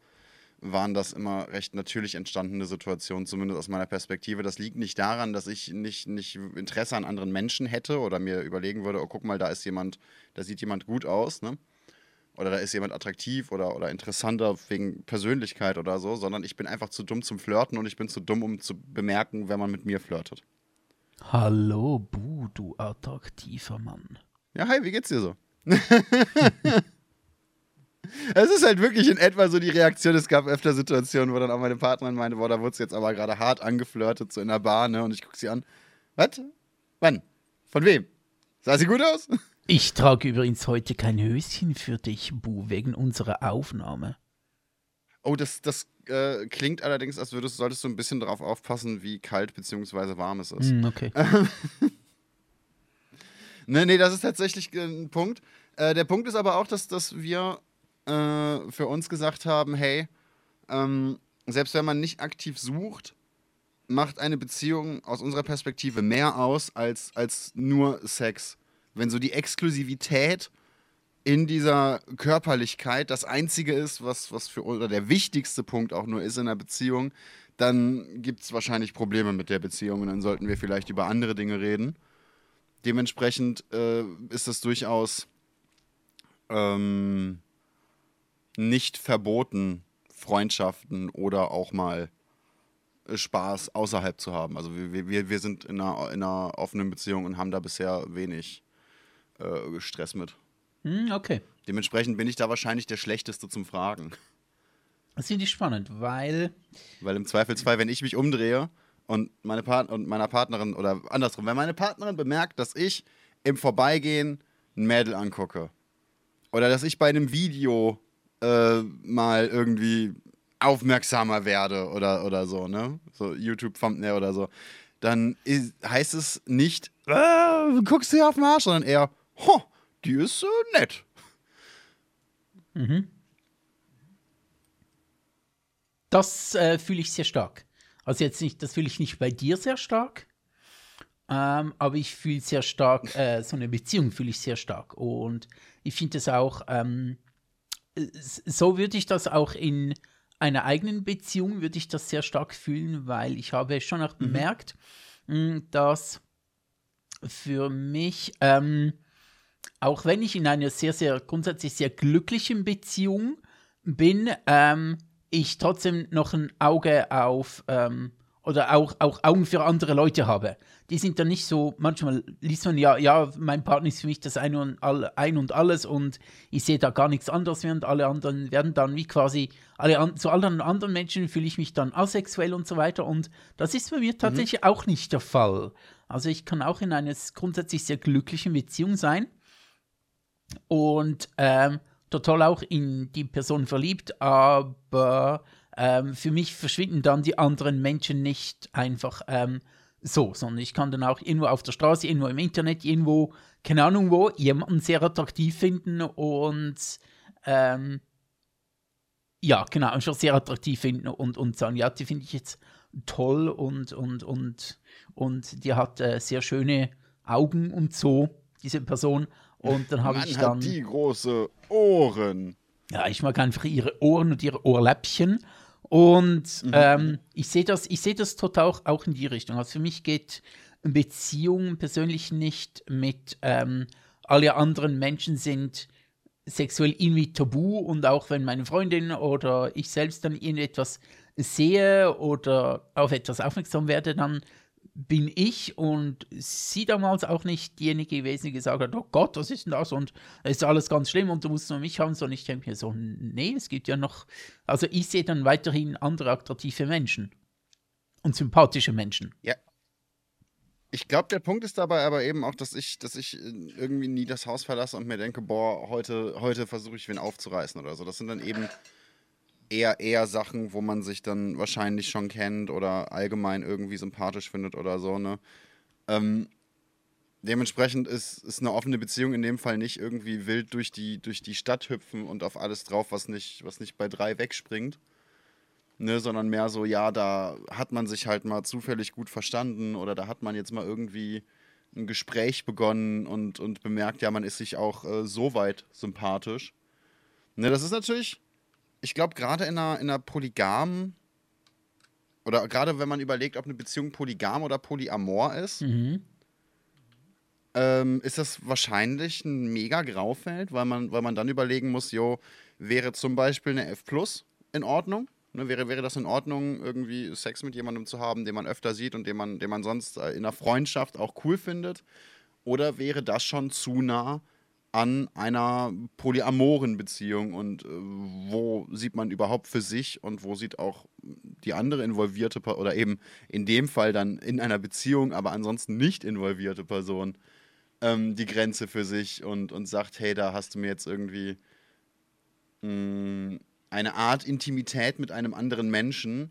waren das immer recht natürlich entstandene Situationen, zumindest aus meiner Perspektive. Das liegt nicht daran, dass ich nicht, nicht Interesse an anderen Menschen hätte oder mir überlegen würde, oh, guck mal, da ist jemand, da sieht jemand gut aus, ne? Oder da ist jemand attraktiv oder, oder interessanter wegen Persönlichkeit oder so, sondern ich bin einfach zu dumm zum Flirten und ich bin zu dumm, um zu bemerken, wenn man mit mir flirtet. Hallo, Bu, du attraktiver Mann. Ja, hi, wie geht's dir so? Es ist halt wirklich in etwa so die Reaktion. Es gab öfter Situationen, wo dann auch meine Partnerin meinte, boah, da wurde es jetzt aber gerade hart angeflirtet, so in der Bar, ne? Und ich gucke sie an. Was? Wann? Von wem? Sah sie gut aus? Ich trage übrigens heute kein Höschen für dich, Bu, wegen unserer Aufnahme. Oh, das, das äh, klingt allerdings, als würdest, solltest du ein bisschen darauf aufpassen, wie kalt bzw. warm es ist. Hm, okay. nee, nee, das ist tatsächlich ein Punkt. Äh, der Punkt ist aber auch, dass, dass wir äh, für uns gesagt haben, hey, ähm, selbst wenn man nicht aktiv sucht, macht eine Beziehung aus unserer Perspektive mehr aus als, als nur Sex. Wenn so die Exklusivität in dieser Körperlichkeit das einzige ist, was, was für oder der wichtigste Punkt auch nur ist in einer Beziehung, dann gibt es wahrscheinlich Probleme mit der Beziehung und dann sollten wir vielleicht über andere Dinge reden. Dementsprechend äh, ist das durchaus ähm, nicht verboten, Freundschaften oder auch mal äh, Spaß außerhalb zu haben. Also wir, wir, wir sind in einer, in einer offenen Beziehung und haben da bisher wenig äh, Stress mit. Hm, okay. Dementsprechend bin ich da wahrscheinlich der Schlechteste zum Fragen. Das finde ich spannend, weil. Weil im Zweifelsfall, wenn ich mich umdrehe und, meine Part und meiner Partnerin oder andersrum, wenn meine Partnerin bemerkt, dass ich im Vorbeigehen ein Mädel angucke oder dass ich bei einem Video äh, mal irgendwie aufmerksamer werde oder, oder so, ne? So YouTube-Thumbnail oder so, dann ist, heißt es nicht, äh, guckst du auf den Arsch, sondern eher, ho, die ist äh, nett. Mhm. Das äh, fühle ich sehr stark. Also jetzt nicht, das fühle ich nicht bei dir sehr stark, ähm, aber ich fühle sehr stark, äh, so eine Beziehung fühle ich sehr stark. Und ich finde es auch, ähm, so würde ich das auch in einer eigenen Beziehung, würde ich das sehr stark fühlen, weil ich habe schon auch mhm. bemerkt, mhm. dass für mich, ähm, auch wenn ich in einer sehr, sehr grundsätzlich sehr glücklichen Beziehung bin, ähm, ich trotzdem noch ein Auge auf ähm, oder auch, auch Augen für andere Leute habe. Die sind dann nicht so, manchmal liest man ja, ja, mein Partner ist für mich das ein und, all, ein und alles und ich sehe da gar nichts anderes mehr und alle anderen werden dann wie quasi, alle zu allen anderen Menschen fühle ich mich dann asexuell und so weiter und das ist bei mir mhm. tatsächlich mhm. auch nicht der Fall. Also ich kann auch in einer grundsätzlich sehr glücklichen Beziehung sein und ähm, total auch in die Person verliebt, aber ähm, für mich verschwinden dann die anderen Menschen nicht einfach ähm, so, sondern ich kann dann auch irgendwo auf der Straße, irgendwo im Internet, irgendwo, keine Ahnung wo, jemanden sehr attraktiv finden und ähm, ja, genau, einfach sehr attraktiv finden und, und sagen, ja, die finde ich jetzt toll und, und, und, und die hat äh, sehr schöne Augen und so, diese Person. Und dann habe ich dann. Hat die große Ohren. Ja, ich mag einfach ihre Ohren und ihre Ohrläppchen. Und mhm. ähm, ich sehe das, ich das total auch in die Richtung. Also für mich geht Beziehung persönlich nicht mit ähm, alle anderen Menschen sind sexuell irgendwie tabu und auch wenn meine Freundin oder ich selbst dann irgendetwas sehe oder auf etwas aufmerksam werde, dann bin ich und sie damals auch nicht diejenige gewesen, die gesagt hat, oh Gott, was ist denn das und es ist alles ganz schlimm und du musst nur mich haben, sondern ich denke mir so, nee, es gibt ja noch, also ich sehe dann weiterhin andere attraktive Menschen und sympathische Menschen. Ja. Ich glaube, der Punkt ist dabei aber eben auch, dass ich, dass ich äh, irgendwie nie das Haus verlasse und mir denke, boah, heute, heute versuche ich wen aufzureißen oder so. Das sind dann eben eher, eher Sachen, wo man sich dann wahrscheinlich schon kennt oder allgemein irgendwie sympathisch findet oder so, ne? Ähm, dementsprechend ist, ist eine offene Beziehung in dem Fall nicht irgendwie wild durch die, durch die Stadt hüpfen und auf alles drauf, was nicht, was nicht bei drei wegspringt. Ne, sondern mehr so, ja, da hat man sich halt mal zufällig gut verstanden oder da hat man jetzt mal irgendwie ein Gespräch begonnen und, und bemerkt, ja, man ist sich auch äh, so weit sympathisch. Ne, das ist natürlich, ich glaube, gerade in einer, in einer polygamen oder gerade wenn man überlegt, ob eine Beziehung polygam oder polyamor ist, mhm. ähm, ist das wahrscheinlich ein mega Graufeld, weil man, weil man dann überlegen muss, jo, wäre zum Beispiel eine F Plus in Ordnung? Ne, wäre, wäre das in Ordnung, irgendwie Sex mit jemandem zu haben, den man öfter sieht und den man, den man sonst äh, in einer Freundschaft auch cool findet? Oder wäre das schon zu nah an einer polyamoren Beziehung und äh, wo sieht man überhaupt für sich und wo sieht auch die andere involvierte Person oder eben in dem Fall dann in einer Beziehung, aber ansonsten nicht involvierte Person ähm, die Grenze für sich und, und sagt, hey, da hast du mir jetzt irgendwie mh, mm, eine Art Intimität mit einem anderen Menschen,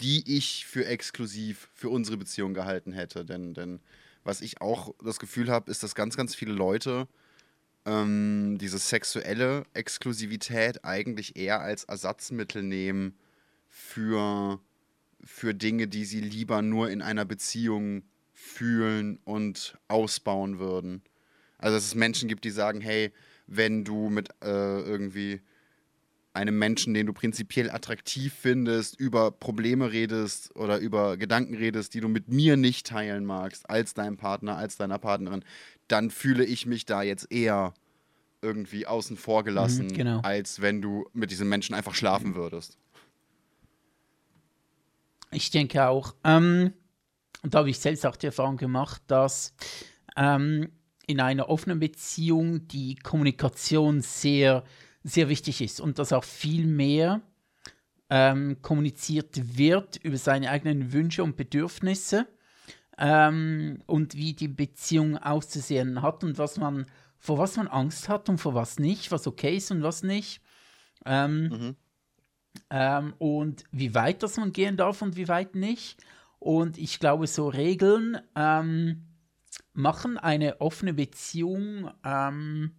die ich für exklusiv für unsere Beziehung gehalten hätte. Denn, denn was ich auch das Gefühl habe, ist, dass ganz, ganz viele Leute ähm, diese sexuelle Exklusivität eigentlich eher als Ersatzmittel nehmen für, für Dinge, die sie lieber nur in einer Beziehung fühlen und ausbauen würden. Also dass es Menschen gibt, die sagen, hey, wenn du mit äh, irgendwie einem Menschen, den du prinzipiell attraktiv findest, über Probleme redest oder über Gedanken redest, die du mit mir nicht teilen magst, als deinem Partner, als deiner Partnerin, dann fühle ich mich da jetzt eher irgendwie außen vor gelassen, mhm, genau. als wenn du mit diesem Menschen einfach schlafen würdest. Ich denke auch. Ähm, da habe ich selbst auch die Erfahrung gemacht, dass ähm, in einer offenen Beziehung die Kommunikation sehr sehr wichtig ist und dass auch viel mehr ähm, kommuniziert wird über seine eigenen Wünsche und Bedürfnisse ähm, und wie die Beziehung auszusehen hat und was man, vor was man Angst hat und vor was nicht, was okay ist und was nicht. Ähm, mhm. Ähm, und wie weit das man gehen darf und wie weit nicht. Und ich glaube, so Regeln ähm, machen eine offene Beziehung ähm,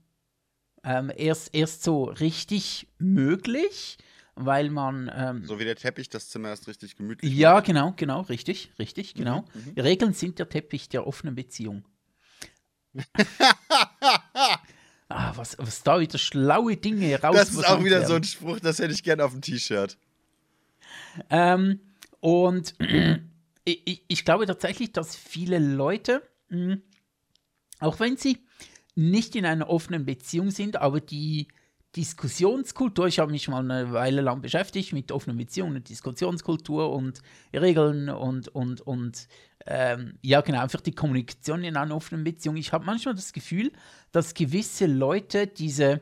ähm, erst, erst so richtig möglich, weil man. Ähm, so wie der Teppich das Zimmer erst richtig gemütlich Ja, macht. genau, genau, richtig, richtig, mhm, genau. Mhm, Regeln sind der Teppich der offenen Beziehung. ah, was, was da wieder schlaue Dinge raus. Das ist auch wieder werden. so ein Spruch, das hätte ich gerne auf dem T-Shirt. Ähm, und ich, ich, glaube tatsächlich, dass viele Leute, mh, auch wenn sie nicht in einer offenen Beziehung sind, aber die Diskussionskultur, ich habe mich mal eine Weile lang beschäftigt mit offenen Beziehungen und Diskussionskultur und Regeln und, und, und ähm, ja, genau, einfach die Kommunikation in einer offenen Beziehung. Ich habe manchmal das Gefühl, dass gewisse Leute diese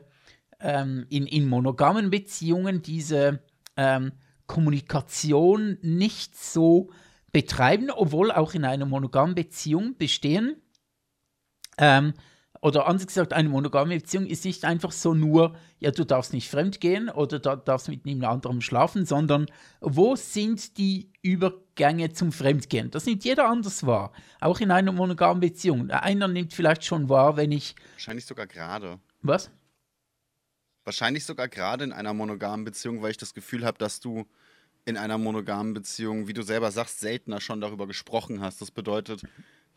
ähm, in, in monogamen Beziehungen diese ähm, Kommunikation nicht so betreiben, obwohl auch in einer monogamen Beziehung bestehen. Ähm, oder anders gesagt, eine monogame Beziehung ist nicht einfach so nur, ja, du darfst nicht fremdgehen oder du darfst mit niemand anderem schlafen, sondern wo sind die Übergänge zum Fremdgehen? Das nimmt jeder anders wahr. Auch in einer monogamen Beziehung. Einer nimmt vielleicht schon wahr, wenn ich. Wahrscheinlich sogar gerade. Was? Wahrscheinlich sogar gerade in einer monogamen Beziehung, weil ich das Gefühl habe, dass du in einer monogamen Beziehung, wie du selber sagst, seltener schon darüber gesprochen hast. Das bedeutet,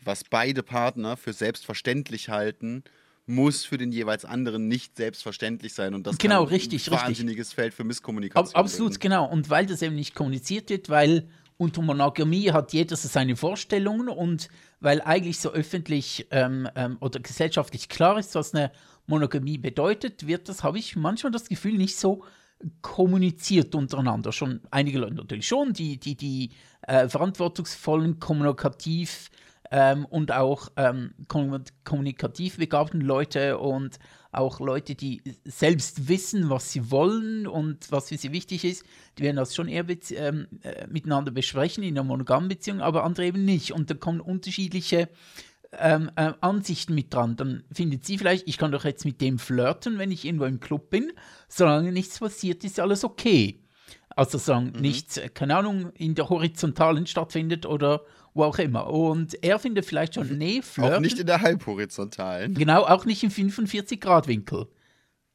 was beide Partner für selbstverständlich halten, muss für den jeweils anderen nicht selbstverständlich sein. Und das genau, kann richtig, ein wahnsinniges richtig. Feld für Misskommunikation. Ab, absolut, werden. genau. Und weil das eben nicht kommuniziert wird, weil unter Monogamie hat jeder so seine Vorstellungen und weil eigentlich so öffentlich ähm, ähm, oder gesellschaftlich klar ist, was eine Monogamie bedeutet, wird das, habe ich manchmal das Gefühl, nicht so kommuniziert untereinander. Schon einige Leute natürlich schon, die, die, die äh, verantwortungsvollen, kommunikativ ähm, und auch ähm, kommunikativ begabten Leute und auch Leute, die selbst wissen, was sie wollen und was für sie wichtig ist, die werden das schon eher ähm, äh, miteinander besprechen in einer monogamen Beziehung, aber andere eben nicht. Und da kommen unterschiedliche ähm, äh, Ansichten mit dran. Dann findet sie vielleicht, ich kann doch jetzt mit dem flirten, wenn ich irgendwo im Club bin, solange nichts passiert, ist alles okay. Also sagen, mhm. nichts, äh, keine Ahnung, in der Horizontalen stattfindet oder wo auch immer. Und er findet vielleicht schon, nee, flirten. Auch nicht in der Halbhorizontalen. Genau, auch nicht im 45-Grad-Winkel.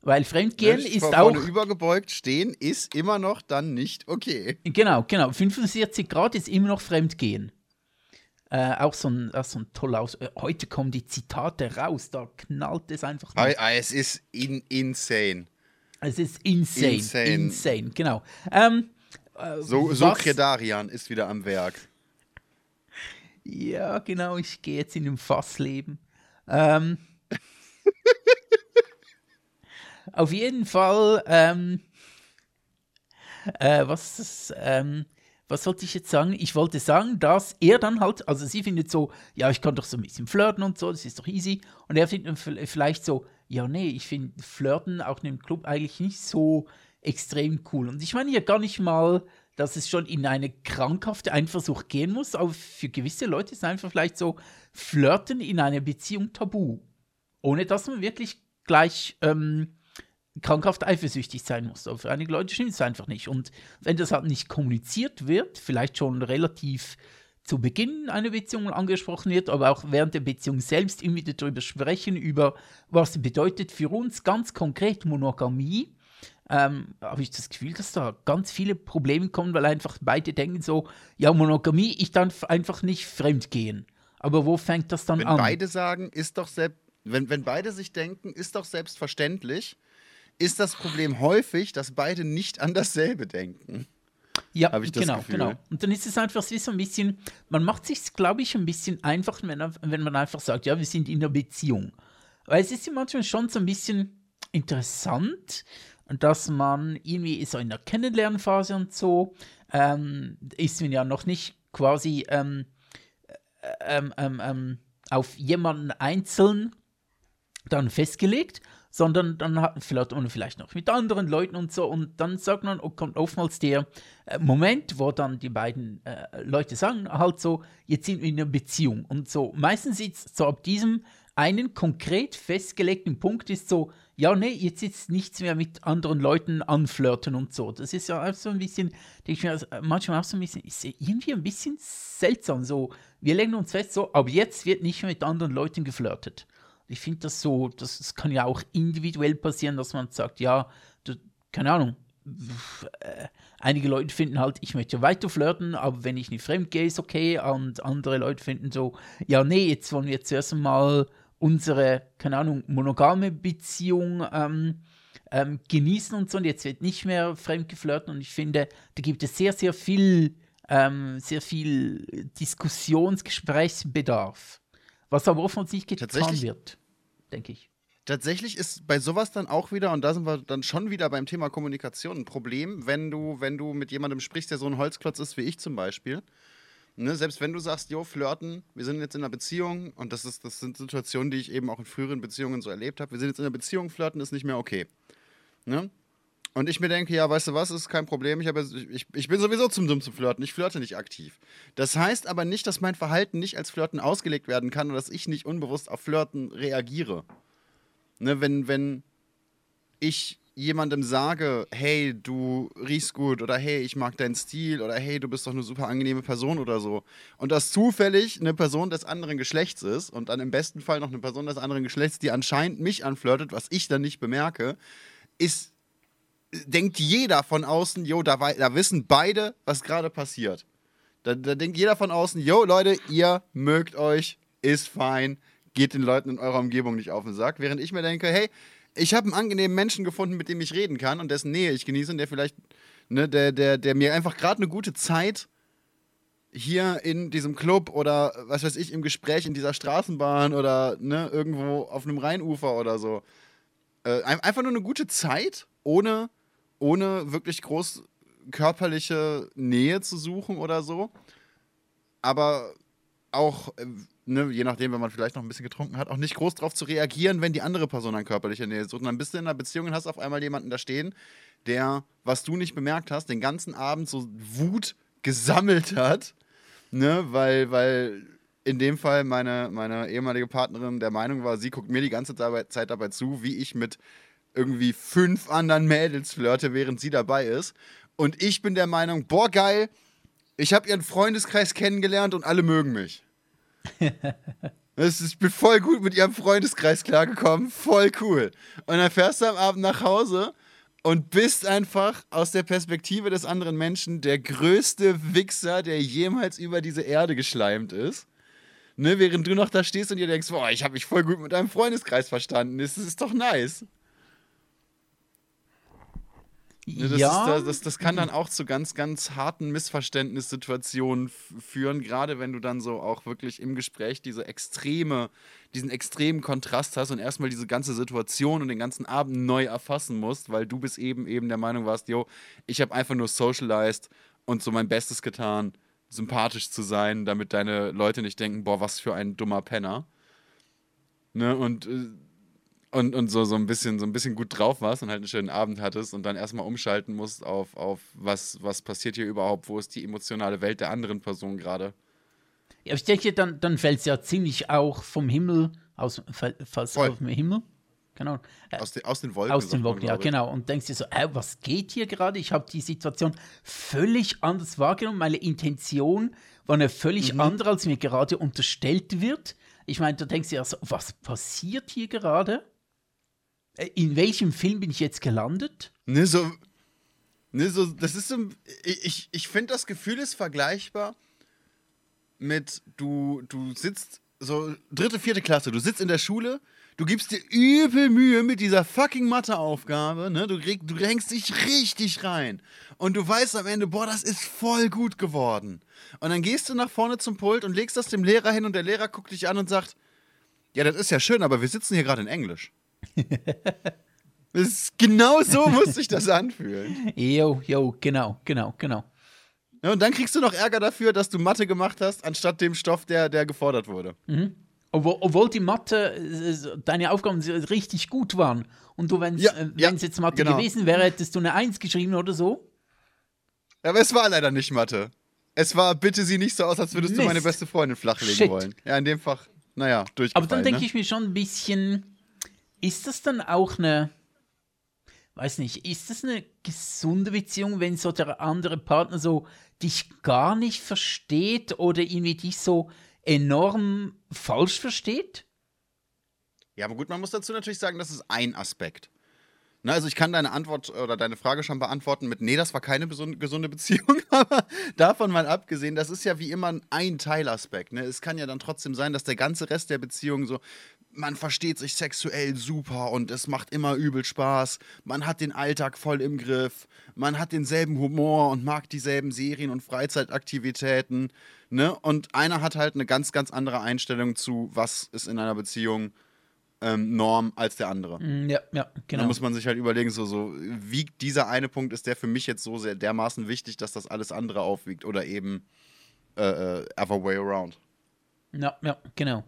Weil Fremdgehen ist vor, auch. Übergebeugt stehen ist immer noch dann nicht okay. Genau, genau. 45 Grad ist immer noch Fremdgehen. Äh, auch so ein, so ein toller Aus. Äh, heute kommen die Zitate raus, da knallt es einfach. Mal. Es ist in, insane. Es ist insane. Insane, insane genau. Ähm, äh, so, so Kredarian ist wieder am Werk. Ja, genau, ich gehe jetzt in dem Fassleben. Ähm, auf jeden Fall, ähm, äh, was, ähm, was sollte ich jetzt sagen? Ich wollte sagen, dass er dann halt, also sie findet so, ja, ich kann doch so ein bisschen flirten und so, das ist doch easy. Und er findet vielleicht so, ja, nee, ich finde Flirten auch in einem Club eigentlich nicht so extrem cool. Und ich meine ja gar nicht mal, dass es schon in eine krankhafte Eifersucht gehen muss, aber für gewisse Leute ist einfach vielleicht so, Flirten in einer Beziehung tabu. Ohne dass man wirklich gleich ähm, krankhaft eifersüchtig sein muss. Aber für einige Leute stimmt es einfach nicht. Und wenn das halt nicht kommuniziert wird, vielleicht schon relativ zu Beginn einer Beziehung angesprochen wird, aber auch während der Beziehung selbst immer wieder darüber sprechen, über was bedeutet für uns ganz konkret Monogamie, ähm, habe ich das Gefühl, dass da ganz viele Probleme kommen, weil einfach beide denken so, ja, Monogamie, ich darf einfach nicht fremd gehen. Aber wo fängt das dann wenn an? Wenn beide sagen, ist doch selbst, wenn, wenn beide sich denken, ist doch selbstverständlich, ist das Problem häufig, dass beide nicht an dasselbe denken. Ja, genau, genau. Und dann ist es einfach so ein bisschen, man macht sich, glaube ich, ein bisschen einfach, wenn, wenn man einfach sagt, ja, wir sind in einer Beziehung. Weil es ist ja manchmal schon so ein bisschen interessant, dass man irgendwie so in der Kennenlernphase und so ähm, ist man ja noch nicht quasi ähm, äh, ähm, ähm, ähm, auf jemanden einzeln dann festgelegt, sondern dann hat, flirtet man vielleicht noch mit anderen Leuten und so und dann sagt man, oh, kommt oftmals der äh, Moment, wo dann die beiden äh, Leute sagen halt so, jetzt sind wir in einer Beziehung und so. Meistens ist so ab diesem einen konkret festgelegten Punkt ist so, ja, nee, jetzt ist nichts mehr mit anderen Leuten anflirten und so. Das ist ja auch so ein bisschen, denke ich mir, also, manchmal auch so ein bisschen, ist irgendwie ein bisschen seltsam. So, wir legen uns fest, so, aber jetzt wird nicht mehr mit anderen Leuten geflirtet ich finde das so, das, das, kann ja auch individuell passieren, dass man sagt, ja, du, keine Ahnung, äh, einige Leute finden halt, ich möchte weiter flirten, aber wenn ich nicht fremd gehe, ist okay. Und andere Leute finden so, ja, nee, jetzt wollen wir zuerst mal unsere, keine Ahnung, monogame Beziehung ähm, ähm, genießen und so. Und jetzt wird nicht mehr fremd geflirtet. Und ich finde, da gibt es sehr, sehr viel, ähm, sehr viel Diskussionsgesprächsbedarf. Was aber offensichtlich getan wird denke ich. Tatsächlich ist bei sowas dann auch wieder, und da sind wir dann schon wieder beim Thema Kommunikation, ein Problem, wenn du, wenn du mit jemandem sprichst, der so ein Holzklotz ist wie ich zum Beispiel. Ne, selbst wenn du sagst, jo, flirten, wir sind jetzt in einer Beziehung, und das, ist, das sind Situationen, die ich eben auch in früheren Beziehungen so erlebt habe, wir sind jetzt in einer Beziehung, flirten ist nicht mehr okay. Ne? Und ich mir denke, ja, weißt du was, ist kein Problem. Ich, habe, ich, ich bin sowieso zum dumm zu flirten. Ich flirte nicht aktiv. Das heißt aber nicht, dass mein Verhalten nicht als Flirten ausgelegt werden kann oder dass ich nicht unbewusst auf Flirten reagiere. Ne, wenn, wenn ich jemandem sage, hey, du riechst gut oder hey, ich mag deinen Stil oder hey, du bist doch eine super angenehme Person oder so. Und das zufällig eine Person des anderen Geschlechts ist und dann im besten Fall noch eine Person des anderen Geschlechts, die anscheinend mich anflirtet, was ich dann nicht bemerke, ist denkt jeder von außen, jo, da, da wissen beide, was gerade passiert. Da, da denkt jeder von außen, jo, Leute, ihr mögt euch, ist fein, geht den Leuten in eurer Umgebung nicht auf den Sack. Während ich mir denke, hey, ich habe einen angenehmen Menschen gefunden, mit dem ich reden kann und dessen Nähe ich genieße und der vielleicht, ne, der, der, der mir einfach gerade eine gute Zeit hier in diesem Club oder was weiß ich, im Gespräch in dieser Straßenbahn oder ne, irgendwo auf einem Rheinufer oder so. Äh, einfach nur eine gute Zeit, ohne ohne wirklich groß körperliche Nähe zu suchen oder so. Aber auch, äh, ne, je nachdem, wenn man vielleicht noch ein bisschen getrunken hat, auch nicht groß darauf zu reagieren, wenn die andere Person an körperliche Nähe sucht. Und dann bist du in einer Beziehung und hast auf einmal jemanden da stehen, der, was du nicht bemerkt hast, den ganzen Abend so Wut gesammelt hat, ne, weil, weil in dem Fall meine, meine ehemalige Partnerin der Meinung war, sie guckt mir die ganze Zeit dabei zu, wie ich mit irgendwie fünf anderen Mädels flirte, während sie dabei ist. Und ich bin der Meinung, boah, geil, ich habe ihren Freundeskreis kennengelernt und alle mögen mich. ist, ich bin voll gut mit ihrem Freundeskreis klargekommen, voll cool. Und dann fährst du am Abend nach Hause und bist einfach aus der Perspektive des anderen Menschen der größte Wichser, der jemals über diese Erde geschleimt ist. Ne, während du noch da stehst und dir denkst, boah, ich habe mich voll gut mit deinem Freundeskreis verstanden. Das ist doch nice. Ne, das, ja. ist, das, das kann dann auch zu ganz, ganz harten Missverständnissituationen führen, gerade wenn du dann so auch wirklich im Gespräch diese extreme, diesen extremen Kontrast hast und erstmal diese ganze Situation und den ganzen Abend neu erfassen musst, weil du bis eben eben der Meinung warst, yo, ich habe einfach nur socialized und so mein Bestes getan, sympathisch zu sein, damit deine Leute nicht denken, boah, was für ein dummer Penner. Ne, und äh, und, und so, so, ein bisschen, so ein bisschen gut drauf warst und halt einen schönen Abend hattest und dann erstmal umschalten musst auf, auf was, was passiert hier überhaupt, wo ist die emotionale Welt der anderen Person gerade. Ja, ich denke, dann, dann fällt es ja ziemlich auch vom Himmel, aus, fast auf dem Himmel. Genau. Äh, aus, de, aus den Wolken. Aus den Wolken, ja, genau. Und denkst dir so, äh, was geht hier gerade? Ich habe die Situation völlig anders wahrgenommen. Meine Intention war eine völlig mhm. andere, als mir gerade unterstellt wird. Ich meine, du denkst dir so, was passiert hier gerade? Äh, in welchem Film bin ich jetzt gelandet? Ne, so. Ne, so, das ist so. Ich, ich finde, das Gefühl ist vergleichbar mit, du, du sitzt so dritte, vierte Klasse, du sitzt in der Schule, du gibst dir übel Mühe mit dieser fucking Matheaufgabe, ne? Du, du hängst dich richtig rein. Und du weißt am Ende, boah, das ist voll gut geworden. Und dann gehst du nach vorne zum Pult und legst das dem Lehrer hin und der Lehrer guckt dich an und sagt, ja, das ist ja schön, aber wir sitzen hier gerade in Englisch. genau so muss sich das anfühlen. Jo, jo, genau, genau, genau. Ja, und dann kriegst du noch Ärger dafür, dass du Mathe gemacht hast, anstatt dem Stoff, der, der gefordert wurde. Mhm. Obwohl, obwohl, die Mathe, äh, deine Aufgaben richtig gut waren. Und du, wenn es ja, äh, ja, jetzt Mathe genau. gewesen wäre, hättest du eine Eins geschrieben oder so? Aber es war leider nicht Mathe. Es war, bitte sieh nicht so aus, als würdest Mist. du meine beste Freundin flachlegen Shit. wollen. Ja, in dem Fach, naja, durchgefallen. Aber dann denke ne? ich mir schon ein bisschen, ist das dann auch eine, weiß nicht, ist das eine gesunde Beziehung, wenn so der andere Partner so dich gar nicht versteht oder irgendwie dich so enorm falsch versteht? Ja, aber gut, man muss dazu natürlich sagen, das ist ein Aspekt. Na, also ich kann deine Antwort oder deine Frage schon beantworten mit, nee, das war keine gesunde Beziehung, aber davon mal abgesehen, das ist ja wie immer ein Teilaspekt. Ne? Es kann ja dann trotzdem sein, dass der ganze Rest der Beziehung so, man versteht sich sexuell super und es macht immer übel Spaß. Man hat den Alltag voll im Griff. Man hat denselben Humor und mag dieselben Serien und Freizeitaktivitäten. Ne? Und einer hat halt eine ganz, ganz andere Einstellung zu, was ist in einer Beziehung ähm, Norm als der andere. Mm, ja, ja, genau. Da muss man sich halt überlegen, so, so wiegt dieser eine Punkt, ist der für mich jetzt so sehr dermaßen wichtig, dass das alles andere aufwiegt oder eben äh, äh, other way around. Ja, ja, genau.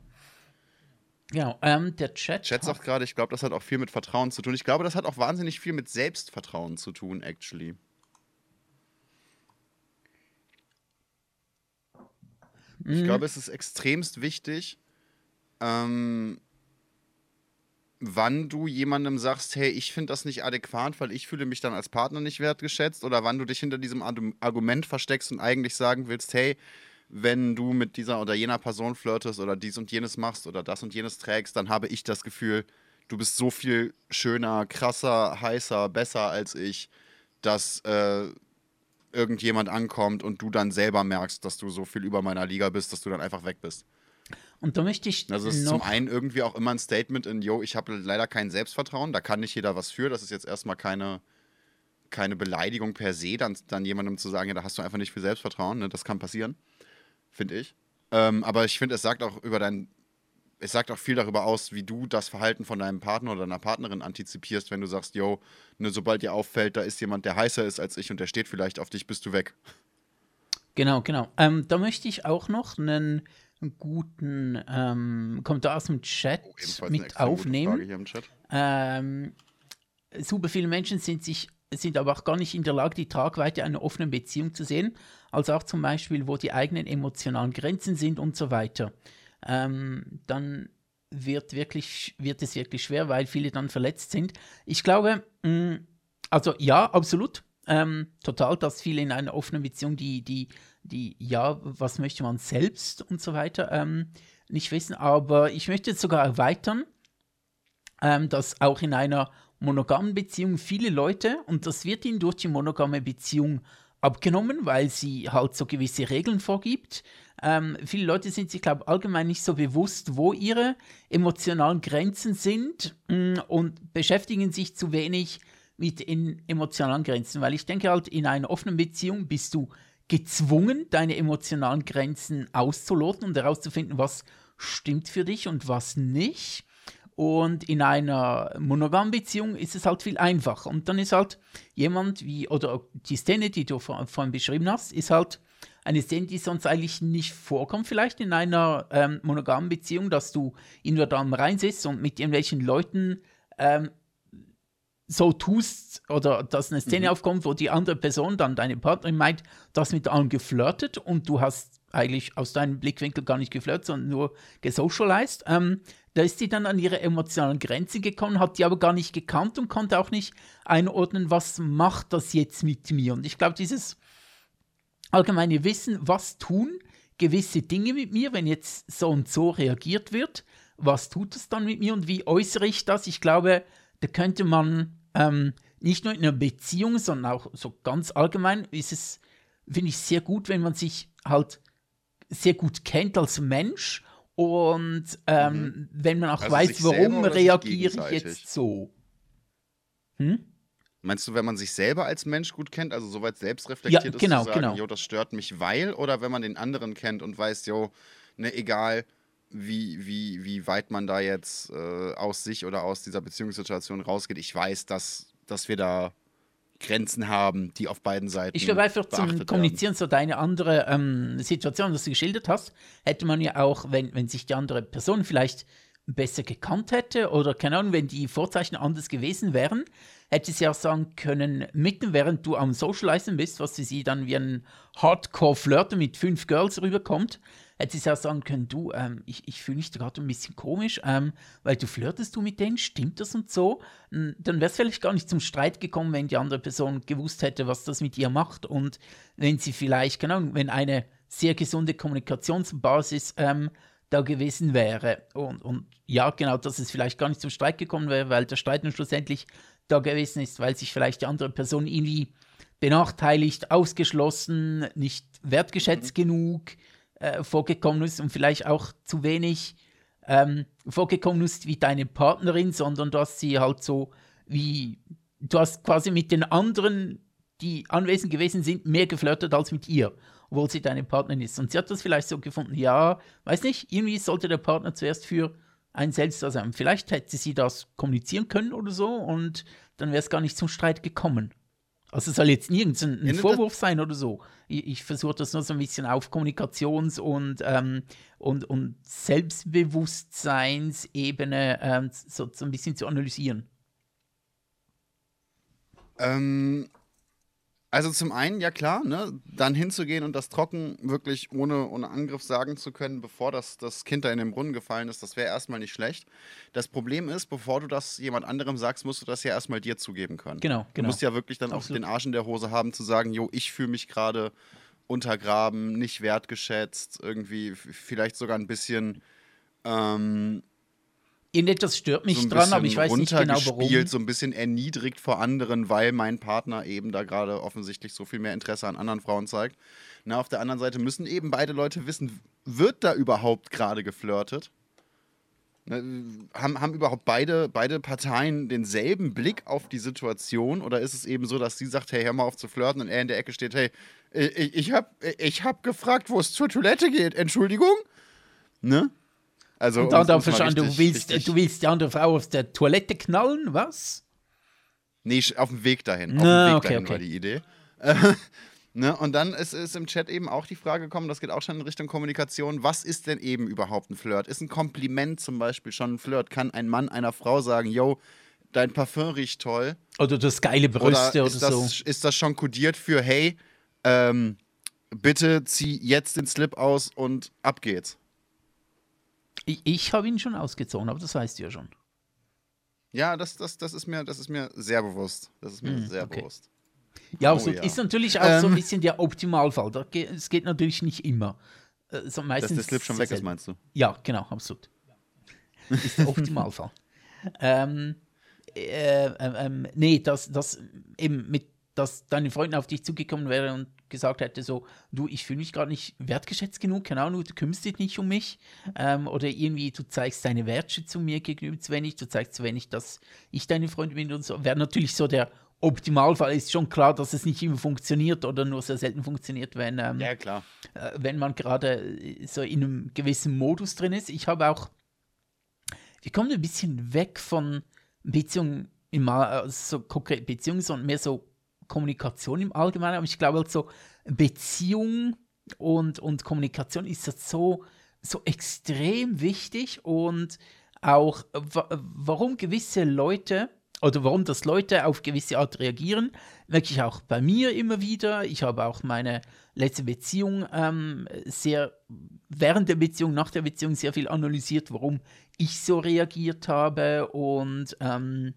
Genau, ähm, der Chat. Chat sagt gerade, ich glaube, das hat auch viel mit Vertrauen zu tun. Ich glaube, das hat auch wahnsinnig viel mit Selbstvertrauen zu tun, actually. Mhm. Ich glaube, es ist extremst wichtig, ähm, wann du jemandem sagst, hey, ich finde das nicht adäquat, weil ich fühle mich dann als Partner nicht wertgeschätzt, oder wann du dich hinter diesem Argument versteckst und eigentlich sagen willst, hey, wenn du mit dieser oder jener Person flirtest oder dies und jenes machst oder das und jenes trägst, dann habe ich das Gefühl, du bist so viel schöner, krasser, heißer, besser als ich, dass äh, irgendjemand ankommt und du dann selber merkst, dass du so viel über meiner Liga bist, dass du dann einfach weg bist. Und da möchte ich. Also, es ist zum einen irgendwie auch immer ein Statement in, yo, ich habe leider kein Selbstvertrauen, da kann nicht jeder was für. Das ist jetzt erstmal keine, keine Beleidigung per se, dann, dann jemandem zu sagen, ja, da hast du einfach nicht viel Selbstvertrauen, ne? das kann passieren finde ich. Ähm, aber ich finde, es sagt auch über dein es sagt auch viel darüber aus, wie du das Verhalten von deinem Partner oder deiner Partnerin antizipierst, wenn du sagst, yo, ne, sobald dir auffällt, da ist jemand, der heißer ist als ich und der steht vielleicht auf dich, bist du weg. Genau, genau. Ähm, da möchte ich auch noch einen guten ähm, Kommentar aus dem Chat oh, mit aufnehmen. Ähm, super viele Menschen sind sich sind aber auch gar nicht in der Lage, die Tragweite einer offenen Beziehung zu sehen, als auch zum Beispiel, wo die eigenen emotionalen Grenzen sind und so weiter ähm, dann wird, wirklich, wird es wirklich schwer, weil viele dann verletzt sind. Ich glaube, mh, mm, also ja, absolut. Ähm, total, dass viele in einer offenen Beziehung, die, die, die, ja, was möchte man selbst und so weiter, ähm, nicht wissen. Aber ich möchte jetzt sogar erweitern, ähm, dass auch in einer monogamen Beziehung viele Leute, und das wird ihnen durch die monogame Beziehung abgenommen, weil sie halt so gewisse Regeln vorgibt. Ähm, viele Leute sind sich, glaube ich, allgemein nicht so bewusst, wo ihre emotionalen Grenzen sind mm, und beschäftigen sich zu wenig mit in emotionalen Grenzen, weil ich denke halt, in einer offenen Beziehung bist du gezwungen, deine emotionalen Grenzen auszuloten und herauszufinden, was stimmt für dich und was nicht. Und in einer monogamen Beziehung ist es halt viel einfacher. Und dann ist halt jemand wie, oder die Szene, die du vorhin beschrieben hast, ist halt eine Szene, die sonst eigentlich nicht vorkommt, vielleicht in einer ähm, monogamen Beziehung, dass du in der Dame reinsitzt und mit irgendwelchen Leuten ähm, so tust oder dass eine Szene mhm. aufkommt, wo die andere Person, dann deine Partnerin meint, das mit allen geflirtet und du hast eigentlich aus deinem Blickwinkel gar nicht geflirtet, sondern nur gesocialized. Ähm, da ist sie dann an ihre emotionalen Grenzen gekommen, hat die aber gar nicht gekannt und konnte auch nicht einordnen, was macht das jetzt mit mir. Und ich glaube, dieses allgemeine Wissen, was tun gewisse Dinge mit mir, wenn jetzt so und so reagiert wird, was tut es dann mit mir und wie äußere ich das? Ich glaube, da könnte man ähm, nicht nur in einer Beziehung, sondern auch so ganz allgemein ist es, finde ich, sehr gut, wenn man sich halt sehr gut kennt als Mensch und ähm, mhm. wenn man auch also weiß, warum reagiere ich jetzt so. Hm? Meinst du, wenn man sich selber als Mensch gut kennt, also soweit selbstreflektiert ja, ist, genau, zu sagen, genau. jo, das stört mich, weil, oder wenn man den anderen kennt und weiß, jo, ne, egal wie, wie, wie weit man da jetzt äh, aus sich oder aus dieser Beziehungssituation rausgeht, ich weiß, dass, dass wir da Grenzen haben, die auf beiden Seiten. Ich glaube einfach zum Kommunizieren, so deine andere ähm, Situation, was du geschildert hast, hätte man ja auch, wenn, wenn sich die andere Person vielleicht besser gekannt hätte oder keine Ahnung, wenn die Vorzeichen anders gewesen wären, hätte sie auch sagen können, mitten während du am Socializen bist, was für sie dann wie ein Hardcore-Flirter mit fünf Girls rüberkommt, hätte sie auch sagen können, du, ähm, ich, ich fühle mich da gerade ein bisschen komisch, ähm, weil du flirtest du mit denen, stimmt das und so? Dann wäre es vielleicht gar nicht zum Streit gekommen, wenn die andere Person gewusst hätte, was das mit ihr macht und wenn sie vielleicht, Ahnung, wenn eine sehr gesunde Kommunikationsbasis ähm, da gewesen wäre. Und, und ja, genau, dass es vielleicht gar nicht zum Streit gekommen wäre, weil der Streit nun schlussendlich da gewesen ist, weil sich vielleicht die andere Person irgendwie benachteiligt, ausgeschlossen, nicht wertgeschätzt mhm. genug äh, vorgekommen ist und vielleicht auch zu wenig ähm, vorgekommen ist wie deine Partnerin, sondern du hast sie halt so wie, du hast quasi mit den anderen, die anwesend gewesen sind, mehr geflirtet als mit ihr, obwohl sie deine Partnerin ist. Und sie hat das vielleicht so gefunden, ja, weiß nicht, irgendwie sollte der Partner zuerst für ein selbst da sein. Vielleicht hätte sie das kommunizieren können oder so und dann wäre es gar nicht zum Streit gekommen. Also es soll jetzt nirgends ein, ein Vorwurf sein oder so. Ich, ich versuche das nur so ein bisschen auf Kommunikations- und, ähm, und, und Selbstbewusstseinsebene ähm, so, so ein bisschen zu analysieren. Ähm, also zum einen, ja klar, ne, dann hinzugehen und das trocken wirklich ohne, ohne Angriff sagen zu können, bevor das, das Kind da in den Brunnen gefallen ist, das wäre erstmal nicht schlecht. Das Problem ist, bevor du das jemand anderem sagst, musst du das ja erstmal dir zugeben können. Genau, genau. Du musst ja wirklich dann Absolut. auch den Arsch in der Hose haben, zu sagen, jo, ich fühle mich gerade untergraben, nicht wertgeschätzt, irgendwie vielleicht sogar ein bisschen ähm, Irgendetwas stört mich so dran, aber ich weiß nicht genau warum. So ein bisschen erniedrigt vor anderen, weil mein Partner eben da gerade offensichtlich so viel mehr Interesse an anderen Frauen zeigt. Na, auf der anderen Seite müssen eben beide Leute wissen, wird da überhaupt gerade geflirtet? Ne, haben, haben überhaupt beide, beide Parteien denselben Blick auf die Situation? Oder ist es eben so, dass sie sagt, hey, hör mal auf zu flirten und er in der Ecke steht, hey, ich, ich habe ich hab gefragt, wo es zur Toilette geht, Entschuldigung? Ne? Also, Und dann darf verstanden, du willst, richtig- du willst die andere Frau aus der Toilette knallen, was? Nee, auf dem Weg dahin. Auf Na, dem Weg okay, dahin okay. war die Idee. ne? Und dann ist, ist im Chat eben auch die Frage gekommen, das geht auch schon in Richtung Kommunikation, was ist denn eben überhaupt ein Flirt? Ist ein Kompliment zum Beispiel schon ein Flirt? Kann ein Mann einer Frau sagen, yo, dein Parfum riecht toll? Oder das geile Oder Brüste oder, ist, das, so. ist das schon kodiert für, hey, ähm, bitte zieh jetzt den Slip aus und ab geht's? Ich, ich habe ihn schon ausgezogen, aber das weißt du ja schon. Ja, das, das, das, ist, mir, das ist mir sehr bewusst. Das ist mir Hm, sehr okay. bewusst. Ja, Oh also ja. ist natürlich auch so ein Ähm. bisschen der Optimalfall. Da ge- Es geht natürlich nicht immer. Äh, So Dass meistens der Slip schon weg ist, meinst du? Ja, genau, absolut. Ist der Optimalfall. ähm, äh, ähm, ähm, nee, dass, dass eben mit, dass deine Freundin auf dich zugekommen wäre und gesagt hätte so, du, ich fühle mich gerade nicht wertgeschätzt genug, keine Ahnung, du kümmerst dich nicht um mich. Ähm, oder irgendwie, du zeigst deine Wertschätzung mir gegenüber zu wenig, du zeigst zu wenig, dass ich deine Freundin bin und so. Wäre natürlich so der Optimalfall. Ist schon klar, dass es nicht immer funktioniert oder nur sehr selten funktioniert, wenn ähm, Ja, klar. äh, wenn man gerade äh, so in einem gewissen Modus drin ist. Ich habe auch, wir kommen ein bisschen weg von Beziehungen, im, All- äh, so konkret Beziehungen, sondern mehr so Kommunikation im Allgemeinen. Aber ich glaube, halt so Beziehung und, und Kommunikation ist jetzt so, so extrem wichtig und auch, wa warum gewisse Leute oder warum das Leute auf gewisse Art reagieren, merke ich auch bei mir immer wieder. Ich habe auch meine letzte Beziehung ähm, sehr, während der Beziehung, nach der Beziehung sehr viel analysiert, warum ich so reagiert habe und ähm,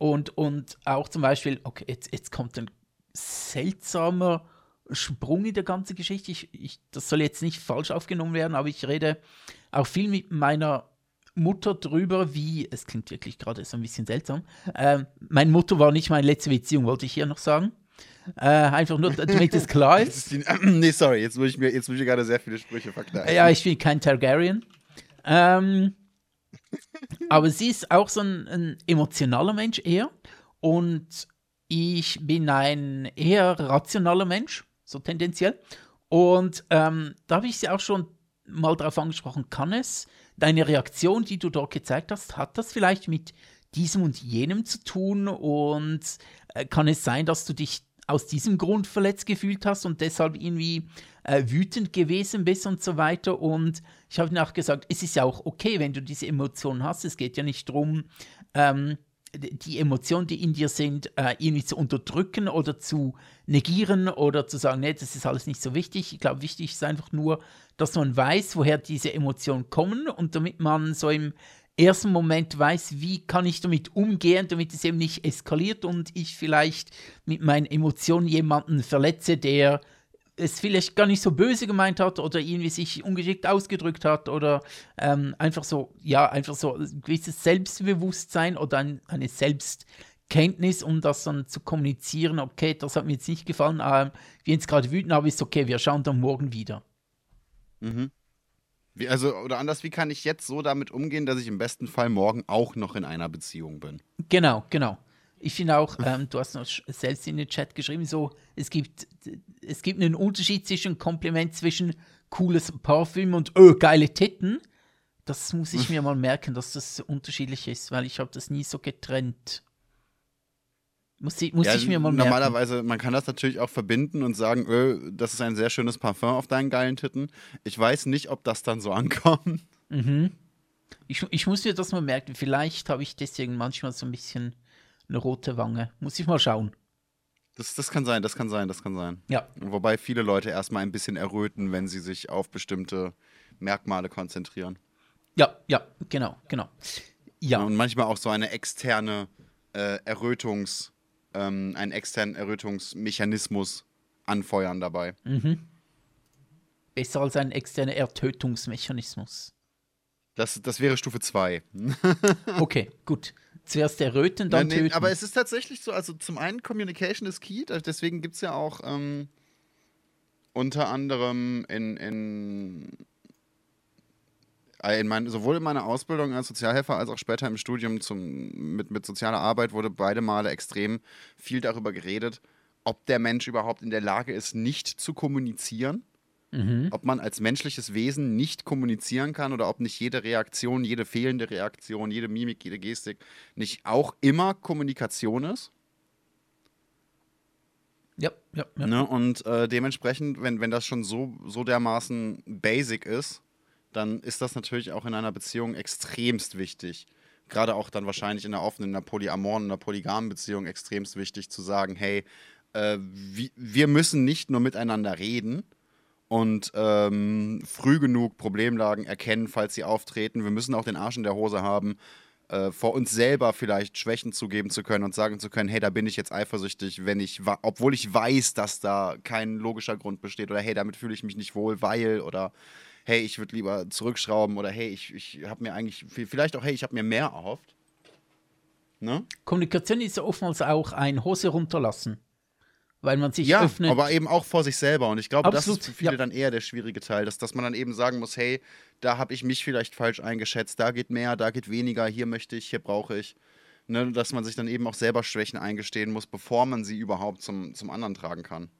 und, und auch zum Beispiel, okay, jetzt, jetzt kommt ein seltsamer Sprung in der ganzen Geschichte. Ich, ich, das soll jetzt nicht falsch aufgenommen werden, aber ich rede auch viel mit meiner Mutter drüber, wie, es klingt wirklich gerade so ein bisschen seltsam, ähm, meine Mutter war nicht meine letzte Beziehung, wollte ich hier noch sagen. Äh, einfach nur, damit es klar ist. nee, sorry, jetzt muss ich mir, jetzt muss ich gerade sehr viele Sprüche verkneifen. Ja, ich bin kein Targaryen. Ähm, aber sie ist auch so ein, ein emotionaler Mensch eher. Und ich bin ein eher rationaler Mensch, so tendenziell. Und ähm, da habe ich sie auch schon mal darauf angesprochen, kann es, deine Reaktion, die du dort gezeigt hast, hat das vielleicht mit diesem und jenem zu tun? Und äh, kann es sein, dass du dich aus diesem Grund verletzt gefühlt hast und deshalb irgendwie äh, wütend gewesen bist und so weiter. Und ich habe auch gesagt, es ist ja auch okay, wenn du diese Emotionen hast. Es geht ja nicht darum, ähm, die Emotionen, die in dir sind, äh, irgendwie zu unterdrücken oder zu negieren oder zu sagen, nee, das ist alles nicht so wichtig. Ich glaube, wichtig ist einfach nur, dass man weiß, woher diese Emotionen kommen und damit man so im ersten Moment weiß, wie kann ich damit umgehen, damit es eben nicht eskaliert und ich vielleicht mit meinen Emotionen jemanden verletze, der es vielleicht gar nicht so böse gemeint hat oder irgendwie sich ungeschickt ausgedrückt hat oder ähm, einfach so, ja, einfach so ein gewisses Selbstbewusstsein oder ein, eine Selbstkenntnis, um das dann zu kommunizieren, okay, das hat mir jetzt nicht gefallen, ähm, wir jetzt gerade wütend, aber ist okay, wir schauen dann morgen wieder. Mhm. Wie, also, oder anders, wie kann ich jetzt so damit umgehen, dass ich im besten Fall morgen auch noch in einer Beziehung bin? Genau, genau. Ich finde auch, ähm, du hast noch selbst in den Chat geschrieben, so, es gibt, es gibt einen Unterschied zwischen Kompliment zwischen cooles Parfüm und öh, geile Titten. Das muss ich mir mal merken, dass das unterschiedlich ist, weil ich habe das nie so getrennt. Muss ich, muss Ja, ich mir mal merken. normalerweise, man kann das natürlich auch verbinden und sagen, öh, das ist ein sehr schönes Parfum auf deinen geilen Titten. Ich weiß nicht, ob das dann so ankommt. Mhm. Ich, ich muss mir das mal merken. Vielleicht habe ich deswegen manchmal so ein bisschen eine rote Wange. Muss ich mal schauen. Das, das kann sein, das kann sein, das kann sein. Ja. Wobei viele Leute erstmal ein bisschen erröten, wenn sie sich auf bestimmte Merkmale konzentrieren. Ja, ja, genau, genau. Ja. Und manchmal auch so eine externe äh, Errötungs, ähm, einen externen Errötungsmechanismus anfeuern dabei. Besser als ein externer Ertötungsmechanismus. Das, das wäre Stufe 2. Okay, gut. Zuerst erröten, dann Ja, nee, töten. aber es ist tatsächlich so, also zum einen Communication is key, deswegen gibt es ja auch ähm, unter anderem in, in, äh, in mein, sowohl in meiner Ausbildung als Sozialhelfer als auch später im Studium zum, mit, mit sozialer Arbeit wurde beide Male extrem viel darüber geredet, ob der Mensch überhaupt in der Lage ist, nicht zu kommunizieren. Mhm. Ob man als menschliches Wesen nicht kommunizieren kann oder ob nicht jede Reaktion, jede fehlende Reaktion, jede Mimik, jede Gestik nicht auch immer Kommunikation ist. Ja, ja, ja. Ne? Und äh, dementsprechend, wenn, wenn das schon so, so dermaßen basic ist, dann ist das natürlich auch in einer Beziehung extremst wichtig. Gerade auch dann wahrscheinlich in einer offenen, in einer polyamoren, in einer polygamen Beziehung extremst wichtig zu sagen, hey, äh, wir müssen nicht nur miteinander reden und ähm, früh genug Problemlagen erkennen, falls sie auftreten. Wir müssen auch den Arsch in der Hose haben, äh, vor uns selber vielleicht Schwächen zugeben zu können und sagen zu können, hey, da bin ich jetzt eifersüchtig, wenn ich, obwohl ich weiß, dass da kein logischer Grund besteht oder hey, damit fühle ich mich nicht wohl, weil oder hey, ich würde lieber zurückschrauben oder hey, ich, ich habe mir eigentlich, vielleicht auch hey, ich habe mir mehr erhofft. Ne? Kommunikation ist ja oftmals auch ein Hose runterlassen weil man sich ja, öffnet. aber eben auch vor sich selber. Und ich glaube, Absolut, das ist für viele ja. dann eher der schwierige Teil, dass, dass man dann eben sagen muss, hey, da habe ich mich vielleicht falsch eingeschätzt, da geht mehr, da geht weniger, hier möchte ich, hier brauche ich. Ne, dass man sich dann eben auch selber Schwächen eingestehen muss, bevor man sie überhaupt zum, zum anderen tragen kann.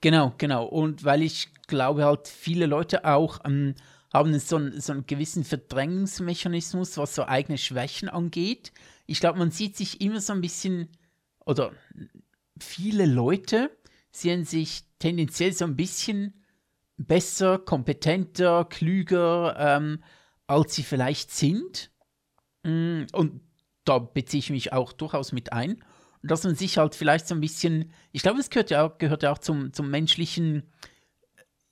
Genau, genau. Und weil ich glaube halt, viele Leute auch ähm, haben so, ein, so einen gewissen Verdrängungsmechanismus, was so eigene Schwächen angeht. Ich glaube, man sieht sich immer so ein bisschen, oder viele Leute sehen sich tendenziell so ein bisschen besser, kompetenter, klüger, ähm, als sie vielleicht sind. Mm, und da beziehe ich mich auch durchaus mit ein. Und dass man sich halt vielleicht so ein bisschen, ich glaube, es gehört ja auch, gehört ja auch zum, zum menschlichen